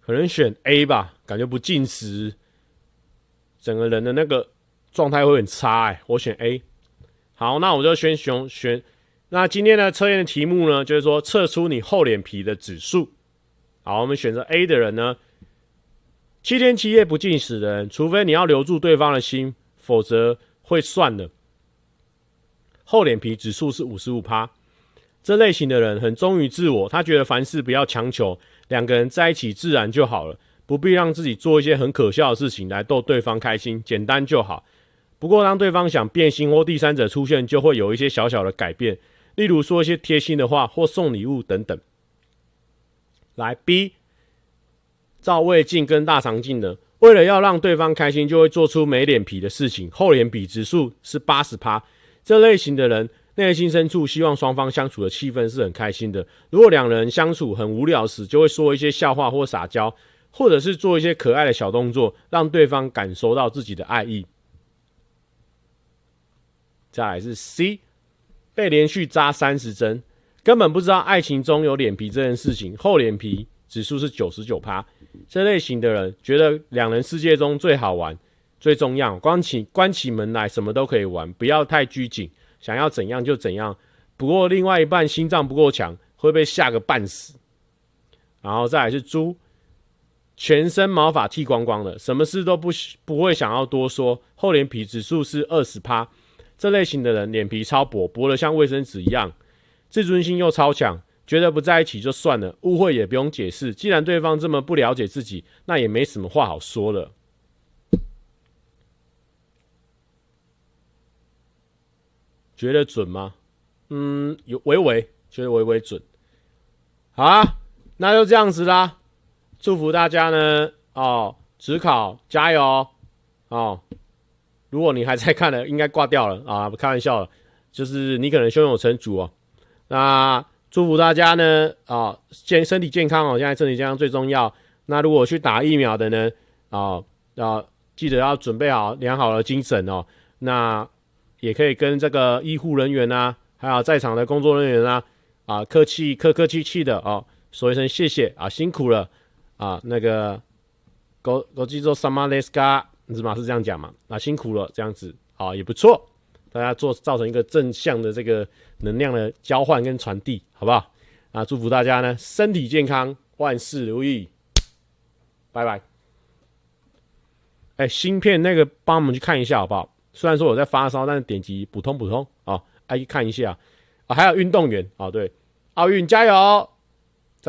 可能选 A 吧，感觉不进食，整个人的那个状态会很差哎、我选 A。好，那我就选选选。那今天的测验的题目呢，就是说测出你厚脸皮的指数。好，我们选择 A 的人呢，七天七夜不进食的人，除非你要留住对方的心，否则会算了。厚脸皮指数是五十五趴，这类型的人很忠于自我，他觉得凡事不要强求，两个人在一起自然就好了，不必让自己做一些很可笑的事情来逗对方开心，简单就好。不过当对方想变心或第三者出现，就会有一些小小的改变，例如说一些贴心的话或送礼物等等。来 B，赵魏晋跟大长镜呢，为了要让对方开心，就会做出没脸皮的事情，厚脸皮指数是八十趴。这类型的人内心深处希望双方相处的气氛是很开心的。如果两人相处很无聊时，就会说一些笑话或撒娇，或者是做一些可爱的小动作，让对方感受到自己的爱意。再来是 C，被连续扎三十针，根本不知道爱情中有脸皮这件事情。厚脸皮指数是九十九趴。这类型的人觉得两人世界中最好玩。最重要，关起关起门来，什么都可以玩，不要太拘谨，想要怎样就怎样。不过另外一半心脏不够强，会被吓个半死。然后再来是猪，全身毛发剃光光的，什么事都不不会想要多说，厚脸皮指数是二十趴。这类型的人脸皮超薄，薄的像卫生纸一样，自尊心又超强，觉得不在一起就算了，误会也不用解释。既然对方这么不了解自己，那也没什么话好说了。觉得准吗？嗯，有微微觉得微微准。好啊，那就这样子啦。祝福大家呢哦，只考加油哦。如果你还在看的，应该挂掉了啊，不开玩笑了。就是你可能胸有成竹哦。那祝福大家呢啊，健身体健康哦，现在身体健康最重要。那如果去打疫苗的呢啊啊，记得要准备好良好的精神哦。那。也可以跟这个医护人员啊，还有在场的工作人员啊，啊，客气客客气气的哦，说一声谢谢啊，辛苦了啊，那个国国际做什么雷斯卡，是吗？是这样讲嘛？啊，辛苦了，这样子啊，也不错，大家做造成一个正向的这个能量的交换跟传递，好不好？啊，祝福大家呢，身体健康，万事如意，拜拜。哎，芯片那个帮我们去看一下好不好？虽然说我在发烧，但是点击普通普通啊，来看一下啊，还有运动员啊，对，奥运加油！